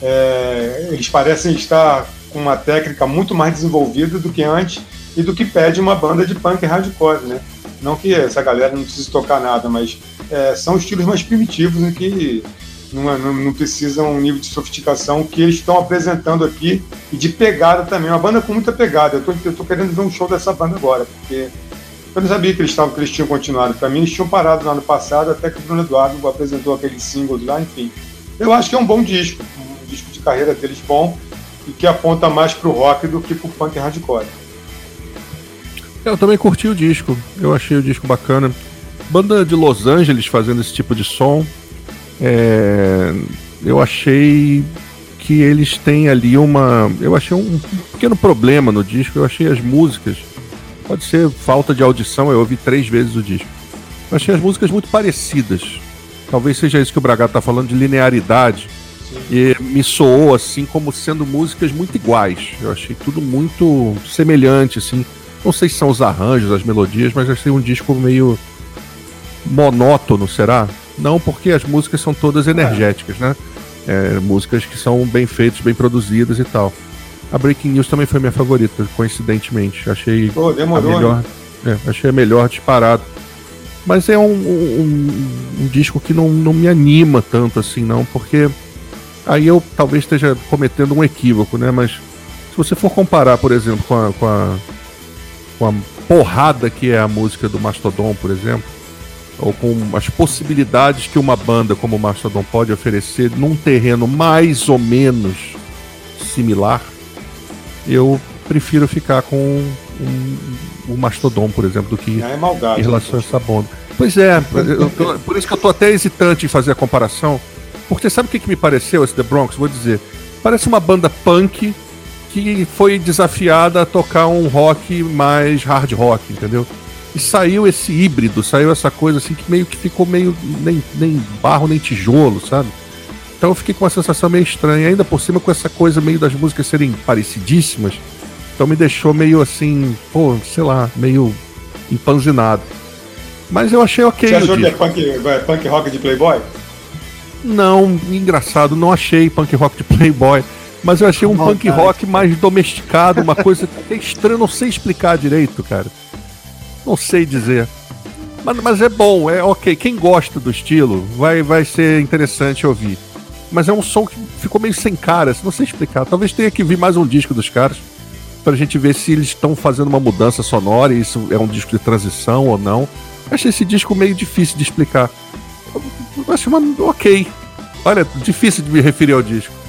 É, eles parecem estar com uma técnica muito mais desenvolvida do que antes e do que pede uma banda de punk hardcore, né? Não que essa galera não precise tocar nada, mas é, são estilos mais primitivos em que não, não, não precisam um nível de sofisticação que eles estão apresentando aqui e de pegada também. Uma banda com muita pegada. Eu tô, eu tô querendo ver um show dessa banda agora, porque eu não sabia que eles, tavam, que eles tinham continuado. Para mim, eles tinham parado no ano passado, até que o Bruno Eduardo apresentou aqueles singles lá, enfim. Eu acho que é um bom disco, um disco de carreira deles bom e que aponta mais pro rock do que pro punk hardcore. Eu também curti o disco, eu achei o disco bacana. Banda de Los Angeles fazendo esse tipo de som, é, eu achei que eles têm ali uma. Eu achei um pequeno problema no disco. Eu achei as músicas. Pode ser falta de audição, eu ouvi três vezes o disco. Eu achei as músicas muito parecidas. Talvez seja isso que o Bragato está falando de linearidade. Sim. E me soou assim como sendo músicas muito iguais. Eu achei tudo muito semelhante, assim. Não sei se são os arranjos, as melodias, mas achei um disco meio monótono, será? Não, porque as músicas são todas energéticas, né? É, músicas que são bem feitas, bem produzidas e tal. A Breaking News também foi minha favorita, coincidentemente. Achei Pô, demorou, a melhor. É, achei a melhor disparado. Mas é um, um, um, disco que não, não me anima tanto assim, não, porque aí eu talvez esteja cometendo um equívoco, né? Mas se você for comparar, por exemplo, com a, com a, com a porrada que é a música do Mastodon, por exemplo, ou com as possibilidades que uma banda como o Mastodon pode oferecer num terreno mais ou menos similar, eu prefiro ficar com um, o Mastodon, por exemplo, do que é em relação a essa banda. Pois é, tô, por isso que eu tô até hesitante em fazer a comparação, porque sabe o que, que me pareceu esse The Bronx? Vou dizer, parece uma banda punk que foi desafiada a tocar um rock mais hard rock, entendeu? E saiu esse híbrido, saiu essa coisa assim que meio que ficou meio nem, nem barro nem tijolo, sabe? Então eu fiquei com uma sensação meio estranha, ainda por cima com essa coisa meio das músicas serem parecidíssimas. Então me deixou meio assim, pô, sei lá, meio empanzinado. Mas eu achei ok. Você achou que é punk, é punk rock de Playboy? Não, engraçado, não achei punk rock de Playboy. Mas eu achei um punk rock mais domesticado, uma coisa é estranha, não sei explicar direito, cara. Não sei dizer. Mas, mas, é bom, é ok. Quem gosta do estilo vai, vai ser interessante ouvir. Mas é um som que ficou meio sem cara, não sei explicar. Talvez tenha que vir mais um disco dos caras pra gente ver se eles estão fazendo uma mudança sonora e isso é um disco de transição ou não. Achei esse disco meio difícil de explicar. Eu achei uma ok. Olha, difícil de me referir ao disco.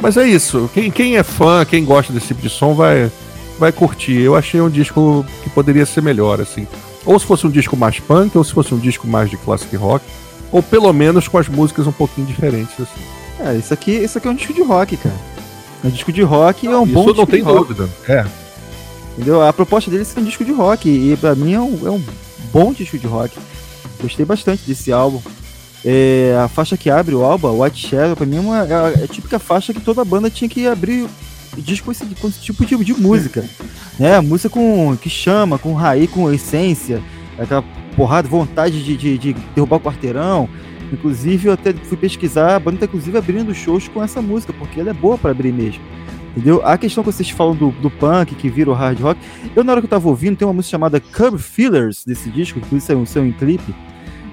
Mas é isso. Quem, quem é fã, quem gosta desse tipo de som vai, vai curtir. Eu achei um disco que poderia ser melhor, assim. Ou se fosse um disco mais punk, ou se fosse um disco mais de classic rock, ou pelo menos com as músicas um pouquinho diferentes, assim. É, isso aqui, isso aqui é um disco de rock, cara. É um disco de rock e é um bom disco não tem dúvida. É. Entendeu? A proposta dele é um disco de rock e pra mim é um, é um bom disco de rock. Gostei bastante desse álbum. É, a faixa que abre o álbum, White Shadow, pra mim é, uma, é a típica faixa que toda banda tinha que abrir disco com esse, com esse tipo de, de música. Né? Música com, que chama, com raiz, com essência, aquela porrada, vontade de, de, de derrubar o quarteirão. Inclusive, eu até fui pesquisar, a banda tá inclusive abrindo shows com essa música, porque ela é boa para abrir mesmo. Entendeu? A questão que vocês falam do, do punk, que vira o hard rock, eu na hora que eu tava ouvindo, tem uma música chamada Curb Fillers desse disco, que é um, seu em clipe,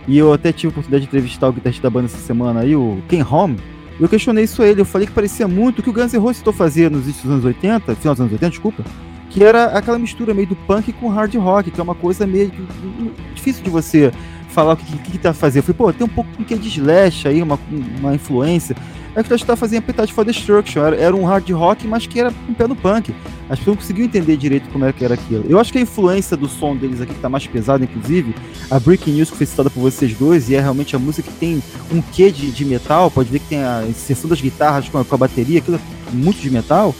e eu até tive a oportunidade de entrevistar o guitarrista da banda essa semana aí, o Ken Home, eu questionei isso a ele, eu falei que parecia muito o que o Guns N' Roses fazer nos anos 80, final dos anos 80, desculpa, que era aquela mistura meio do punk com hard rock, que é uma coisa meio difícil de você falar o que, que, que tá fazendo. Eu falei, pô, tem um pouco que de slash aí, uma, uma influência. É que tá fazendo Appetite for Destruction. Era, era um hard rock, mas que era um pé no punk. As pessoas não conseguiam entender direito como era que era aquilo. Eu acho que a influência do som deles aqui, que tá mais pesado, inclusive, a Breaking News que foi citada por vocês dois, e é realmente a música que tem um quê de, de metal, pode ver que tem a inserção das guitarras com a, com a bateria, aquilo é muito de metal.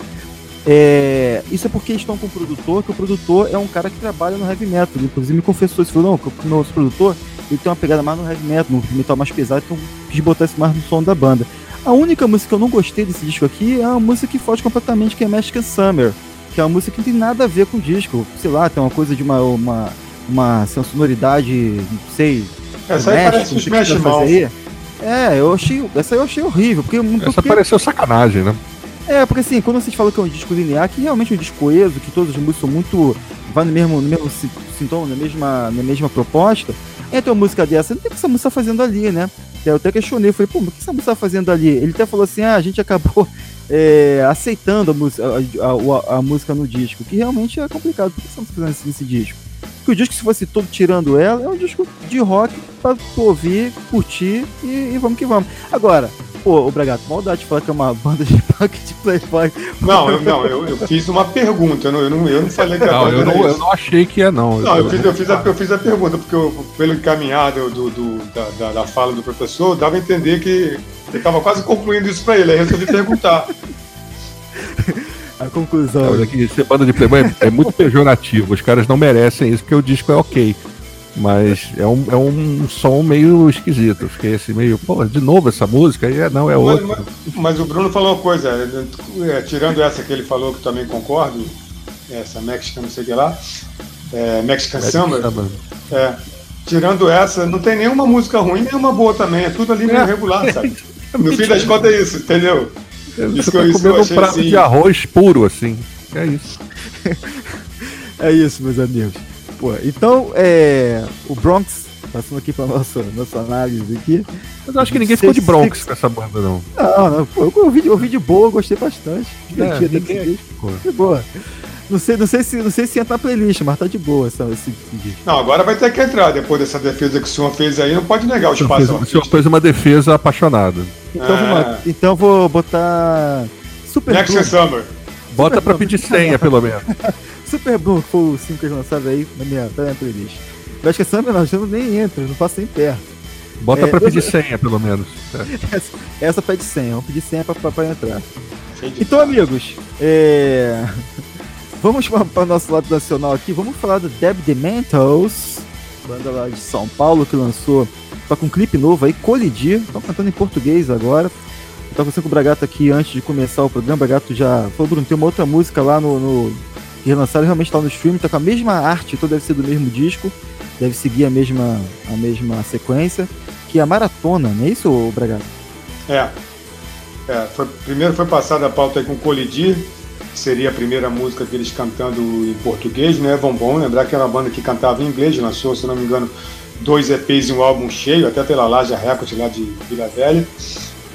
É, isso é porque estão com o produtor, que o produtor é um cara que trabalha no heavy metal. Ele, inclusive me confessou isso, falou, não, o nosso produtor ele tem uma pegada mais no heavy metal, no metal mais pesado, então quis botar isso mais no som da banda. A única música que eu não gostei desse disco aqui é uma música que foge completamente, que é Mexican Summer, que é uma música que não tem nada a ver com o disco. Sei lá, tem uma coisa de uma, uma, uma sonoridade, não sei. Essa aí parece os Smash Mouth. É, eu achei. Essa eu achei horrível. Porque, essa pareceu sacanagem, né? É, porque assim, quando vocês falam que é um disco linear, que realmente é um disco coeso, que todas as músicas são muito. Vai no mesmo, no mesmo sintoma, na mesma, na mesma proposta, entra uma música dessa, não tem o que essa música tá fazendo ali, né? Eu até questionei, falei, pô, o que essa música tá fazendo ali? Ele até falou assim, ah, a gente acabou é, aceitando a música, a, a, a, música no disco, que realmente é complicado. Por que você não tá fazendo nesse disco? Porque o disco, se fosse todo tirando ela, é um disco de rock pra ouvir, curtir e, e vamos que vamos. Agora, Pô, o Bragato, maldade de falar que é uma banda de punk de playboy. Não, eu, não, eu, eu fiz uma pergunta, eu não, eu não, eu não falei que a não, banda eu não, eu não achei que é, não. Não, eu, fiz, eu, fiz, a, eu fiz a pergunta, porque eu, pelo encaminhado do, do da, da, da, fala do professor, dava a entender que ele estava quase concluindo isso para ele, aí eu resolvi perguntar. a conclusão. É, que ser banda de playboy é, é muito pejorativo, os caras não merecem isso, porque o disco é ok. Mas é um, é um som meio esquisito. Fiquei assim, meio, pô, de novo essa música? E é, não, é outra. Mas, mas, o Bruno falou uma coisa, é, tirando essa que ele falou, que também concordo, essa Mexican, não sei o que lá, é, Mexican, Mexican Summer. Summer. É, tirando essa, não tem nenhuma música ruim, nenhuma boa também. É tudo ali meio é. regular, sabe? No fim das contas é isso, entendeu? Isso tá que eu, comendo um prato assim... de arroz puro, assim. É isso. é isso, meus amigos. Pô, então, é, o Bronx, passando aqui para nossa, nossa análise aqui. Mas eu acho que ninguém ficou de Bronx com essa banda, não. Não, não, pô, eu ouvi, ouvi de boa, gostei bastante. Divertido, é, ninguém... de boa. Não sei, não, sei se, não sei se entra na playlist, mas tá de boa essa, esse, esse Não, agora vai ter que entrar. Depois dessa defesa que o senhor fez aí, não pode negar o espaço. Fez, o senhor fez uma defesa apaixonada. Então, é. então vou botar. Super Next Summer. Bota Super pra pedir senha, pelo menos. Super Bowl foi o 5 que lançados aí na minha, na minha playlist. Eu acho que essa nós nem entra, não faço nem perto. Bota é, pra pedir eu... senha, pelo menos. É. Essa, essa pede senha, vamos pedir senha pra, pra, pra entrar. Então, amigos, é... vamos para o nosso lado nacional aqui. Vamos falar do Deb Dementals, banda lá de São Paulo que lançou, tá com um clipe novo aí, Colidir. Estão cantando em português agora. Eu tava conversando com o Bragato aqui antes de começar o programa. O Bragato já falou, Bruno, tem uma outra música lá no, no que relançaram realmente está no stream, tá com a mesma arte, então deve ser do mesmo disco, deve seguir a mesma, a mesma sequência, que é a Maratona, não é isso, Bragato? É. é foi, primeiro foi passada a pauta aí com Colidir, que seria a primeira música deles cantando em português, né? Vão bom lembrar que era uma banda que cantava em inglês, lançou, se não me engano, dois EPs e um álbum cheio, até pela Laja Record lá de Vila Velha.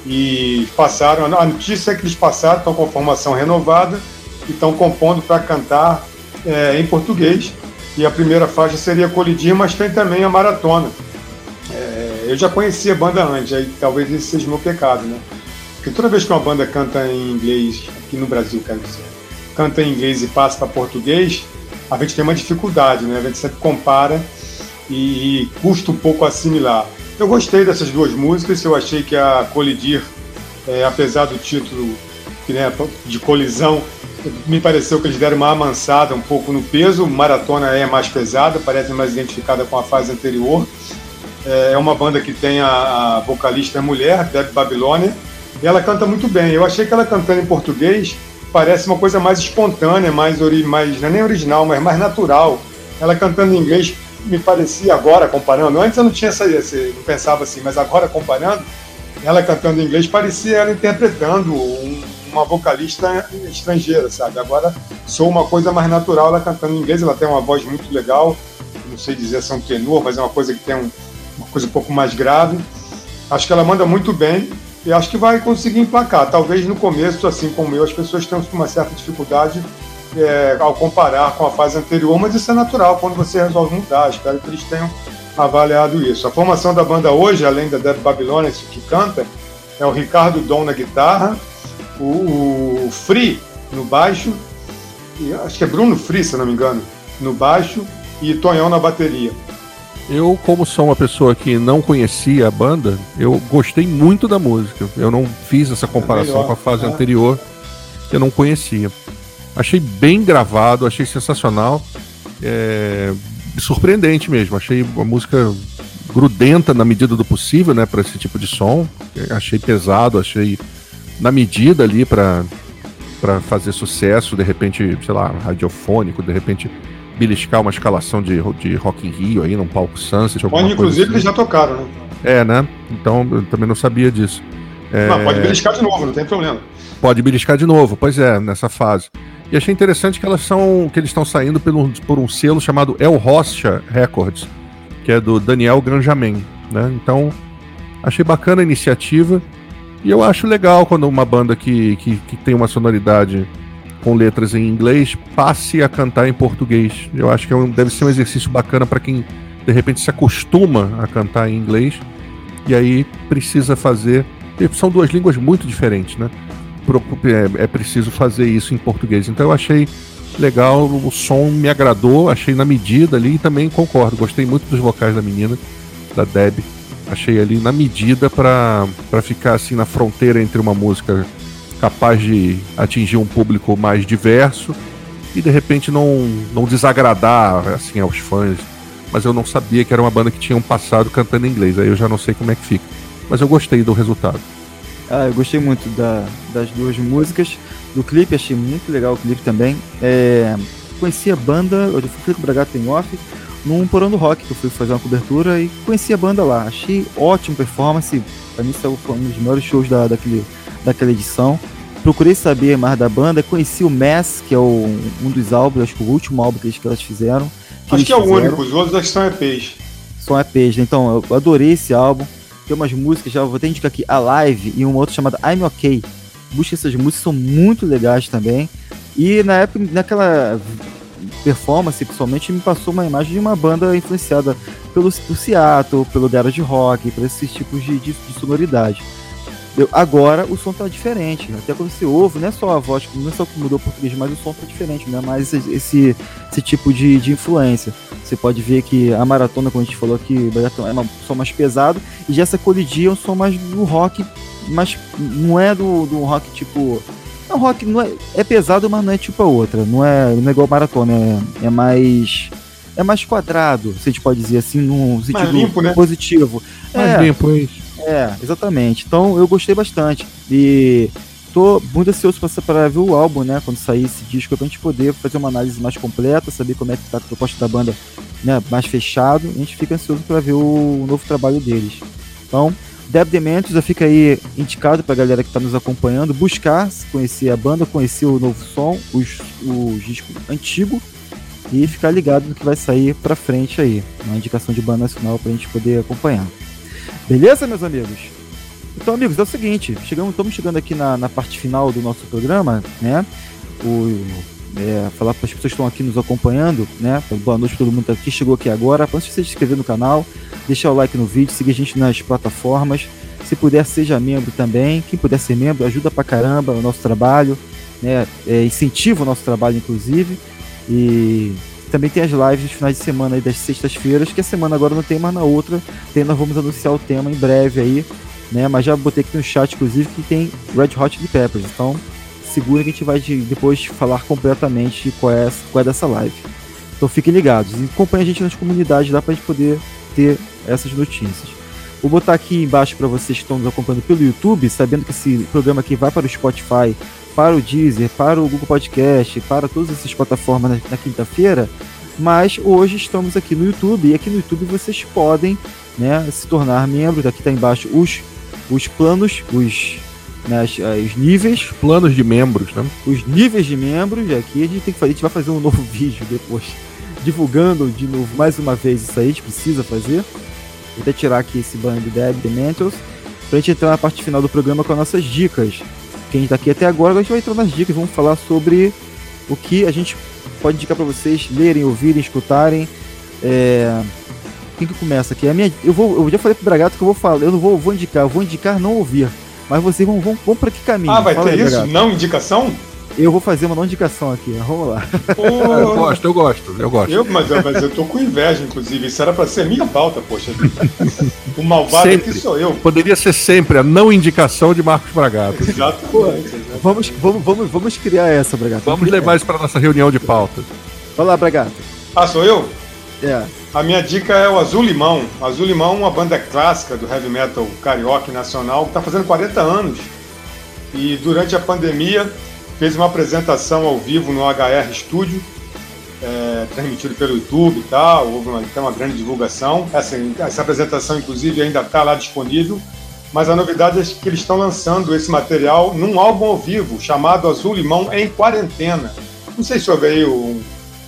E passaram, a notícia é que eles passaram, com formação renovada, estão compondo para cantar é, em português. E a primeira faixa seria Colidir, mas tem também a Maratona. É, eu já conhecia a banda antes, aí talvez esse seja o meu pecado, né? Porque toda vez que uma banda canta em inglês, aqui no Brasil, quero dizer, canta em inglês e passa para português, a gente tem uma dificuldade, né? A gente sempre compara e, e custa um pouco assimilar. Eu gostei dessas duas músicas, eu achei que a Colidir, é, apesar do título né, de colisão, me pareceu que eles deram uma amansada um pouco no peso. Maratona é mais pesada, parece mais identificada com a fase anterior. É, é uma banda que tem a, a vocalista mulher, Deb Babilônia, e ela canta muito bem. Eu achei que ela cantando em português parece uma coisa mais espontânea, mais, ori mais não é nem original, mas mais natural. Ela cantando em inglês me parecia agora comparando. Antes eu não tinha essa, não pensava assim, mas agora comparando, ela cantando em inglês parecia ela interpretando um uma vocalista estrangeira, sabe? Agora sou uma coisa mais natural ela cantando em inglês, ela tem uma voz muito legal, não sei dizer se é um tenor, mas é uma coisa que tem um, uma coisa um pouco mais grave. Acho que ela manda muito bem e acho que vai conseguir emplacar. Talvez no começo, assim como eu, as pessoas tenham uma certa dificuldade é, ao comparar com a fase anterior, mas isso é natural quando você resolve mudar. Espero que eles tenham avaliado isso. A formação da banda hoje, além da Deb Babilônia, que canta, é o Ricardo Dom na guitarra, o, o Free no baixo, e acho que é Bruno Free, se não me engano, no baixo e Tonhão na bateria. Eu, como sou uma pessoa que não conhecia a banda, eu gostei muito da música. Eu não fiz essa comparação é com a fase é. anterior, que eu não conhecia. Achei bem gravado, achei sensacional. É, surpreendente mesmo. Achei a música grudenta na medida do possível, né, para esse tipo de som. Achei pesado, achei na medida ali para para fazer sucesso, de repente, sei lá, radiofônico, de repente beliscar uma escalação de, de Rock in Rio aí num palco Sunset. Onde, inclusive, assim. eles já tocaram, né? É, né? Então, eu também não sabia disso. É... Não, pode beliscar de novo, não tem problema. pode beliscar de novo. Pois é, nessa fase. E achei interessante que elas são. que eles estão saindo por um, por um selo chamado El Rocha Records, que é do Daniel Granjamin. Né? Então, achei bacana a iniciativa. E eu acho legal quando uma banda que, que, que tem uma sonoridade com letras em inglês passe a cantar em português. Eu acho que é um, deve ser um exercício bacana para quem de repente se acostuma a cantar em inglês e aí precisa fazer. São duas línguas muito diferentes, né? É, é preciso fazer isso em português. Então eu achei legal, o som me agradou, achei na medida ali e também concordo. Gostei muito dos vocais da menina, da Deb. Achei ali na medida para ficar assim na fronteira entre uma música capaz de atingir um público mais diverso e de repente não, não desagradar assim aos fãs. Mas eu não sabia que era uma banda que tinha um passado cantando em inglês, aí eu já não sei como é que fica. Mas eu gostei do resultado. Ah, eu gostei muito da, das duas músicas, do clipe, achei muito legal o clipe também. É, conheci a banda, eu fui o Bragato em off, num Porão do Rock, que eu fui fazer uma cobertura e conheci a banda lá. Achei ótimo performance, pra mim foi um dos melhores shows da, daquele daquela edição. Procurei saber mais da banda, conheci o Mass, que é o, um dos álbuns, acho que o último álbum que eles, que elas fizeram. Que acho que é o único, os outros são EPs. São EPs, né? Então, eu adorei esse álbum. Tem umas músicas, já vou até indicar aqui, A Live e um outro chamado I'm OK. Busca essas músicas, são muito legais também. E na época, naquela performance, pessoalmente, me passou uma imagem de uma banda influenciada pelo, pelo Seattle, pelo garage rock, por esses tipos de, de, de sonoridade. Agora o som tá diferente. Até quando você ouve, não é só a voz, não é só que mudou o português, mas o som tá diferente, não é mais esse, esse, esse tipo de, de influência. Você pode ver que a maratona, como a gente falou aqui, é um som mais pesado, e já essa colidia é um som mais do rock, mas não é do, do rock tipo. É um rock não é, é pesado, mas não é tipo a outra. Não é, não é igual maratona, é, é mais é mais quadrado, se a gente pode dizer assim, num sentido limpo, né? positivo. Mais é, limpo, é isso. É, exatamente. Então eu gostei bastante. E tô muito ansioso para ver o álbum, né? Quando sair esse disco, pra gente poder fazer uma análise mais completa, saber como é que tá a proposta da banda né, mais fechado. A gente fica ansioso para ver o novo trabalho deles. Então, Deb Dementos já fica aí indicado pra galera que tá nos acompanhando, buscar conhecer a banda, conhecer o novo som, os, o disco antigo e ficar ligado no que vai sair pra frente aí. Uma indicação de banda nacional pra gente poder acompanhar. Beleza, meus amigos? Então, amigos, é o seguinte, chegamos, estamos chegando aqui na, na parte final do nosso programa, né? O, é, falar para as pessoas que estão aqui nos acompanhando, né? Boa noite para todo mundo que chegou aqui agora. Para você se inscrever no canal, deixar o like no vídeo, seguir a gente nas plataformas. Se puder, seja membro também. Quem puder ser membro, ajuda pra caramba o nosso trabalho, né? É, incentiva o nosso trabalho, inclusive. E também tem as lives dos finais de semana aí das sextas-feiras, que a semana agora não tem, mas na outra tem, nós vamos anunciar o tema em breve aí, né? Mas já botei aqui no chat, inclusive, que tem Red Hot Chili Peppers. Então, segura que a gente vai depois falar completamente qual é, qual é dessa live. Então fiquem ligados e acompanhe a gente nas comunidades lá para a gente poder ter essas notícias. Vou botar aqui embaixo para vocês que estão nos acompanhando pelo YouTube, sabendo que esse programa aqui vai para o Spotify para o Deezer, para o Google Podcast, para todas essas plataformas na, na quinta-feira, mas hoje estamos aqui no YouTube e aqui no YouTube vocês podem né, se tornar membros. Aqui está embaixo os, os planos, os, né, os níveis. Os planos de membros, né? Os níveis de membros. Aqui a gente tem que fazer, a gente vai fazer um novo vídeo depois, divulgando de novo mais uma vez isso aí, a gente precisa fazer. Vou até tirar aqui esse banner do Deb, The Mentals, para a gente entrar na parte final do programa com as nossas dicas quem está aqui até agora, a gente vai entrar nas dicas, vamos falar sobre o que a gente pode indicar para vocês lerem, ouvirem, escutarem. É... Quem que começa aqui? A minha, eu, vou, eu já falei pro Bragato que eu vou falar, eu não vou, vou indicar, eu vou indicar não ouvir. Mas vocês vão, vão, vão para que caminho? Ah, vai Fala ter aí, isso? Bragato. Não indicação? Eu vou fazer uma não indicação aqui, vamos lá. eu gosto, eu gosto, eu gosto. Eu, mas, mas eu tô com inveja, inclusive. Isso era pra ser minha pauta, poxa. O malvado sempre. aqui sou eu. Poderia ser sempre a não indicação de Marcos Bragato. Exatamente. Vamos, vamos, vamos, vamos criar essa, Bragato. Vamos levar isso para nossa reunião de pautas. Vai lá, Bragato. Ah, sou eu? É. A minha dica é o Azul Limão. Azul Limão é uma banda clássica do heavy metal carioca nacional que está fazendo 40 anos. E durante a pandemia fez uma apresentação ao vivo no HR Studio, é, transmitido pelo YouTube e tal, houve uma, uma grande divulgação. Essa, essa apresentação, inclusive, ainda está lá disponível. mas a novidade é que eles estão lançando esse material num álbum ao vivo chamado Azul Limão em Quarentena. Não sei se houve aí um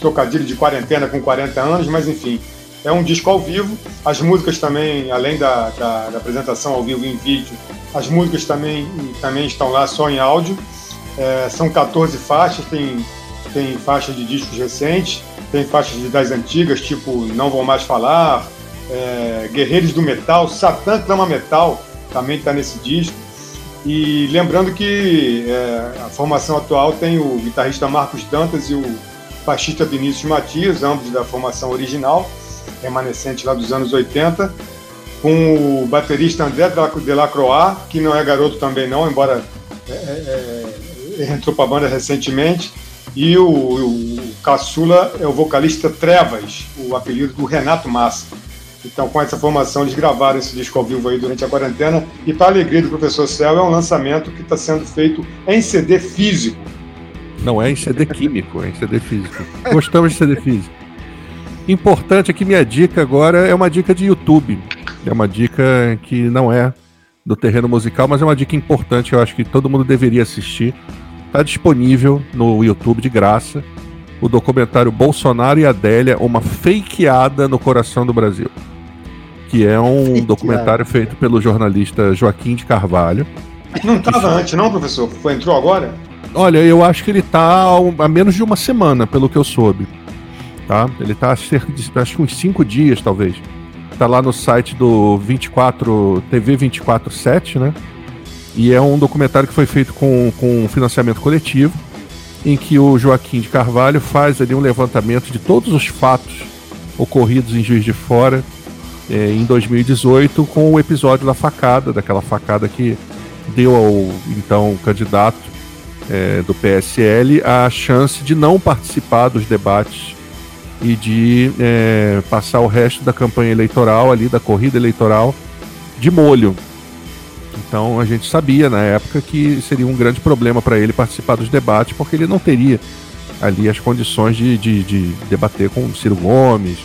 trocadilho de quarentena com 40 anos, mas enfim, é um disco ao vivo. As músicas também, além da, da, da apresentação ao vivo em vídeo, as músicas também, também estão lá só em áudio. É, são 14 faixas, tem, tem faixas de discos recentes, tem faixas das antigas, tipo Não Vou Mais Falar, é, Guerreiros do Metal, Satã Clama Metal, também está nesse disco. E lembrando que é, a formação atual tem o guitarrista Marcos Dantas e o baixista Vinícius Matias, ambos da formação original, remanescente lá dos anos 80, com o baterista André Delacroix, que não é garoto também não, embora é, é, é entrou para a banda recentemente, e o, o caçula é o vocalista Trevas, o apelido do Renato Massa. Então, com essa formação, eles gravaram esse disco ao vivo aí durante a quarentena. E, para alegria do professor Céu, é um lançamento que está sendo feito em CD físico. Não é em CD químico, é em CD físico. Gostamos de CD físico. Importante é que minha dica agora é uma dica de YouTube. É uma dica que não é do terreno musical, mas é uma dica importante. Eu acho que todo mundo deveria assistir. Está disponível no YouTube de graça o documentário Bolsonaro e Adélia, uma fakeada no coração do Brasil que é um documentário feito pelo jornalista Joaquim de Carvalho. Não estava antes, não, professor? Foi, entrou agora? Olha, eu acho que ele está há menos de uma semana, pelo que eu soube. Tá? Ele está há cerca de acho que uns cinco dias, talvez. Está lá no site do 24 TV 247, né? E é um documentário que foi feito com, com financiamento coletivo, em que o Joaquim de Carvalho faz ali um levantamento de todos os fatos ocorridos em Juiz de Fora é, em 2018 com o episódio da facada, daquela facada que deu ao então candidato é, do PSL a chance de não participar dos debates e de é, passar o resto da campanha eleitoral ali, da corrida eleitoral, de molho. Então a gente sabia na época que seria um grande problema para ele participar dos debates, porque ele não teria ali as condições de, de, de debater com Ciro Gomes,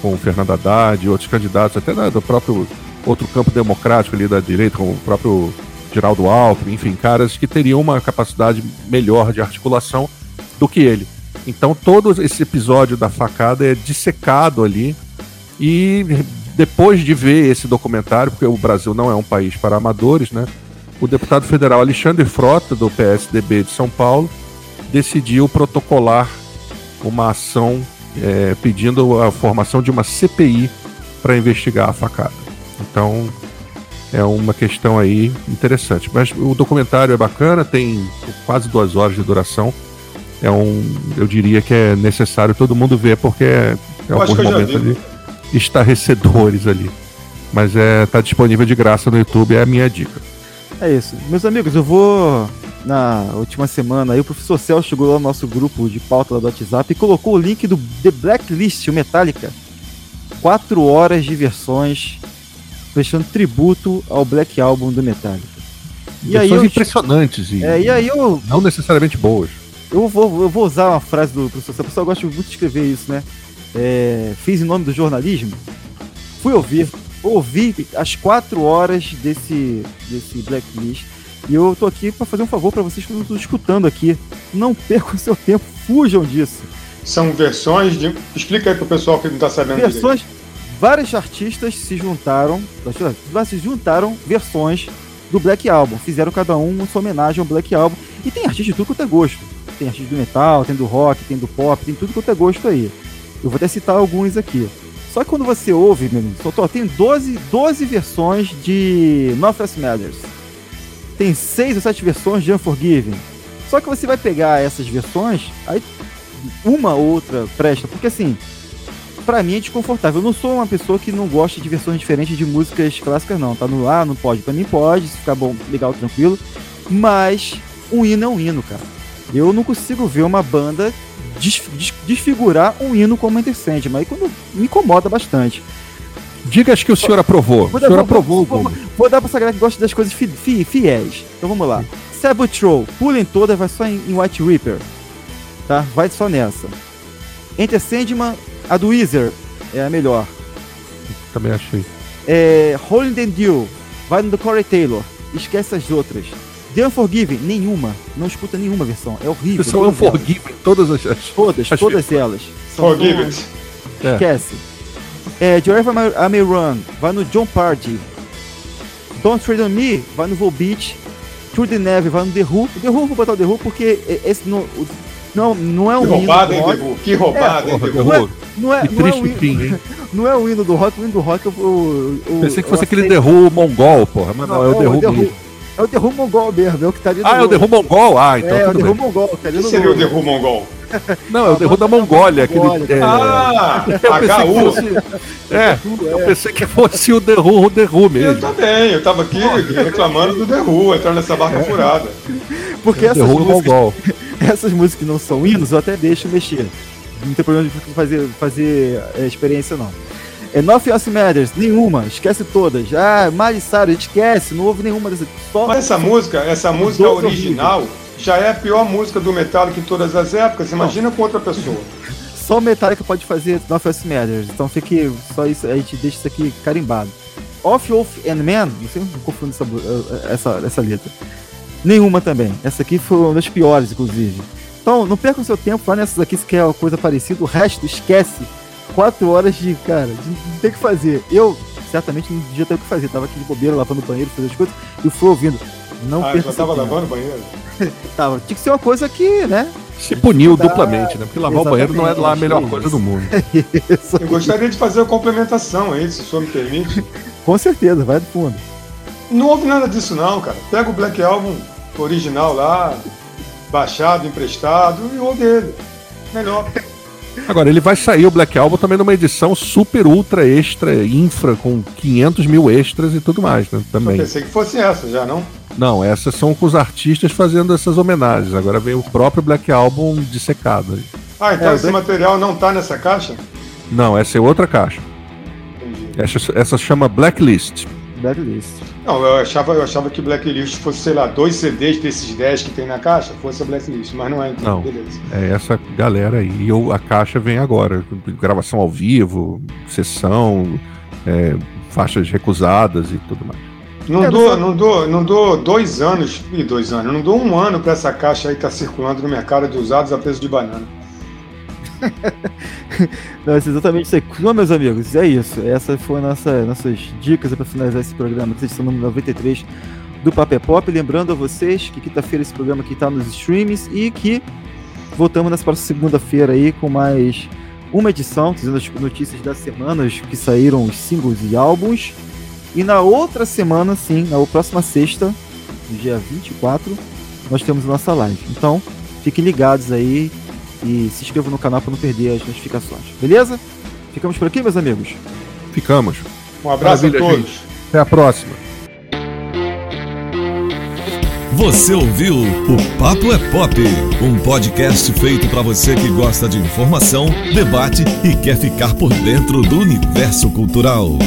com Fernando Haddad e outros candidatos, até do próprio outro campo democrático ali da direita, como o próprio Geraldo Alckmin, enfim, caras que teriam uma capacidade melhor de articulação do que ele. Então todo esse episódio da facada é dissecado ali e depois de ver esse documentário, porque o Brasil não é um país para amadores, né? O deputado federal Alexandre Frota, do PSDB de São Paulo, decidiu protocolar uma ação é, pedindo a formação de uma CPI para investigar a facada. Então é uma questão aí interessante. Mas o documentário é bacana, tem quase duas horas de duração. É um, eu diria que é necessário todo mundo ver porque é, é alguns momentos ali estarrecedores ali. Mas é tá disponível de graça no YouTube, é a minha dica. É isso. Meus amigos, eu vou na última semana aí o professor Cel chegou lá no nosso grupo de pauta do WhatsApp e colocou o link do The Blacklist, o Metallica. Quatro horas de versões prestando tributo ao Black Album do Metallica. E aí eu, impressionantes e, é, e aí eu não necessariamente boas. Eu vou, eu vou usar uma frase do professor o pessoal gosta muito de escrever isso, né? É, fiz em nome do jornalismo. Fui ouvir, ouvi as quatro horas desse, desse Blacklist e eu tô aqui para fazer um favor para vocês que estão escutando aqui. Não percam seu tempo, fujam disso. São versões de. Explica aí pro pessoal que não tá sabendo. Versões. Direito. Vários artistas se juntaram. Se juntaram versões do Black Album. Fizeram cada um sua homenagem ao Black Album. E tem artista de tudo quanto é gosto. Tem artista do metal, tem do rock, tem do pop, tem tudo quanto é gosto aí. Eu vou até citar alguns aqui. Só que quando você ouve, meu amigo, só tem 12, 12 versões de Northwest Matters tem seis ou sete versões de Unforgiven. Só que você vai pegar essas versões, aí uma ou outra presta, porque assim, para mim é desconfortável. Eu não sou uma pessoa que não gosta de versões diferentes de músicas clássicas, não. Tá no ar, não pode. Pra mim pode, se ficar bom, legal, tranquilo. Mas um hino é um hino, cara. Eu não consigo ver uma banda desfigurar um hino como Sandman. Aí quando me incomoda bastante. Diga as que o senhor aprovou. Vou, o senhor vou, aprovou vou, vou, vou, dar pra essa galera que gosta das coisas fi, fi, fiéis. Então vamos lá. Sabotroll, pulem todas, vai só em, em, White Reaper. Tá? Vai só nessa. Enter Sandman, a do Weezer é a melhor. Também achei. É, Holy and Dew, vai no do Corey Taylor. Esquece as outras. The Unforgiven, nenhuma. Não escuta nenhuma versão. É horrível. São Unforgiven, todas as. Todas, as todas elas. Forgive it. Esquece. É, Wherever I May Run, vai no John Party. Don't Trade On Me, vai no Volbeat. True the Neve, vai no The Who. The Who, vou botar o The Who porque esse não, não, não é um que roubada, hein, The Who? Que roubada, é, hein, The Who? Não é, não é, não é, o hino, não é o hino do rock, o hino do rock é o... o Pensei que fosse aquele The Who mongol, porra, mas não, não é, é, o The Who mesmo. É o The Who mongol mesmo, é o que tá ali Ah, é o The Who mongol? Ah, então É, o The Who mongol. Tá ali o que seria o The Who mongol? Não, é o The Who da Mongólia. Aquele, é, ah, HU. É, eu pensei que fosse o The Who, o The Who mesmo. Eu também, eu tava aqui reclamando do The Who, entrando nessa barca furada. Porque essas músicas, essas músicas que não são hinos, eu até deixo mexer. Não tem problema de fazer, fazer é, experiência, não. É Nothing Else Matters, nenhuma, esquece todas. Ah, Miley Cyrus, esquece, não houve nenhuma dessas. Só Mas essa música, essa música original já é a pior música do Metallica em todas as épocas, imagina com outra pessoa. Só o Metallica pode fazer Nothing Else Matters, então fique só isso, a gente deixa isso aqui carimbado. Off, Off and Man, não sei se confundo essa, essa, essa letra. Nenhuma também. Essa aqui foi uma das piores, inclusive. Então, não perca o seu tempo lá nessas aqui se quer uma coisa parecida. O resto, esquece. Quatro horas de, cara, de, ter que fazer. Eu, certamente, não devia ter o que fazer. Tava aqui de bobeira, lavando o banheiro, fazendo as coisas, e fui ouvindo. Não ah, perca já tava lavando o banheiro? tava. Tinha que ser uma coisa que, né? Se puniu duplamente, né? Porque lavar Exatamente, o banheiro não é lá a melhor coisa do mundo. Isso. Eu gostaria de fazer uma complementação aí, se o senhor me permite. Com certeza, vai do fundo. Não houve nada disso não, cara. Pega o Black Album original lá, baixado, emprestado, e ouve ele. Melhor. Agora, ele vai sair o Black Album também numa edição super, ultra, extra, infra, com 500 mil extras e tudo mais, né? Também. Eu pensei que fosse essa, já não? Não, essas são com os artistas fazendo essas homenagens. Agora vem o próprio Black Album dissecado. Ah, então é, esse Black... material não tá nessa caixa? Não, essa é outra caixa. Entendi. Essa, essa chama Blacklist. Blacklist. Não, eu achava, eu achava que Blacklist fosse, sei lá, dois CDs desses 10 que tem na caixa, fosse a Blacklist, mas não é, então, não, beleza. É essa galera aí. E eu, a caixa vem agora. Gravação ao vivo, sessão, é, faixas recusadas e tudo mais. Não, é, dou, não, dou, não dou dois anos, e dois anos, não dou um ano para essa caixa aí estar tá circulando no mercado de usados a preço de banana. É exatamente isso aí. Não, meus amigos, é isso. Essas foram nossa, nossas dicas para finalizar esse programa, que estão no 93 do Papé Pop. Lembrando a vocês que quinta-feira esse programa aqui está nos streams e que voltamos nessa próxima segunda-feira aí com mais uma edição, trazendo as notícias das semanas que saíram os singles e álbuns. E na outra semana, sim, na próxima sexta, dia 24, nós temos a nossa live. Então, fiquem ligados aí e se inscreva no canal para não perder as notificações. Beleza? Ficamos por aqui, meus amigos? Ficamos. Um abraço Maravilha, a todos. Gente. Até a próxima. Você ouviu o Papo é Pop, um podcast feito para você que gosta de informação, debate e quer ficar por dentro do universo cultural.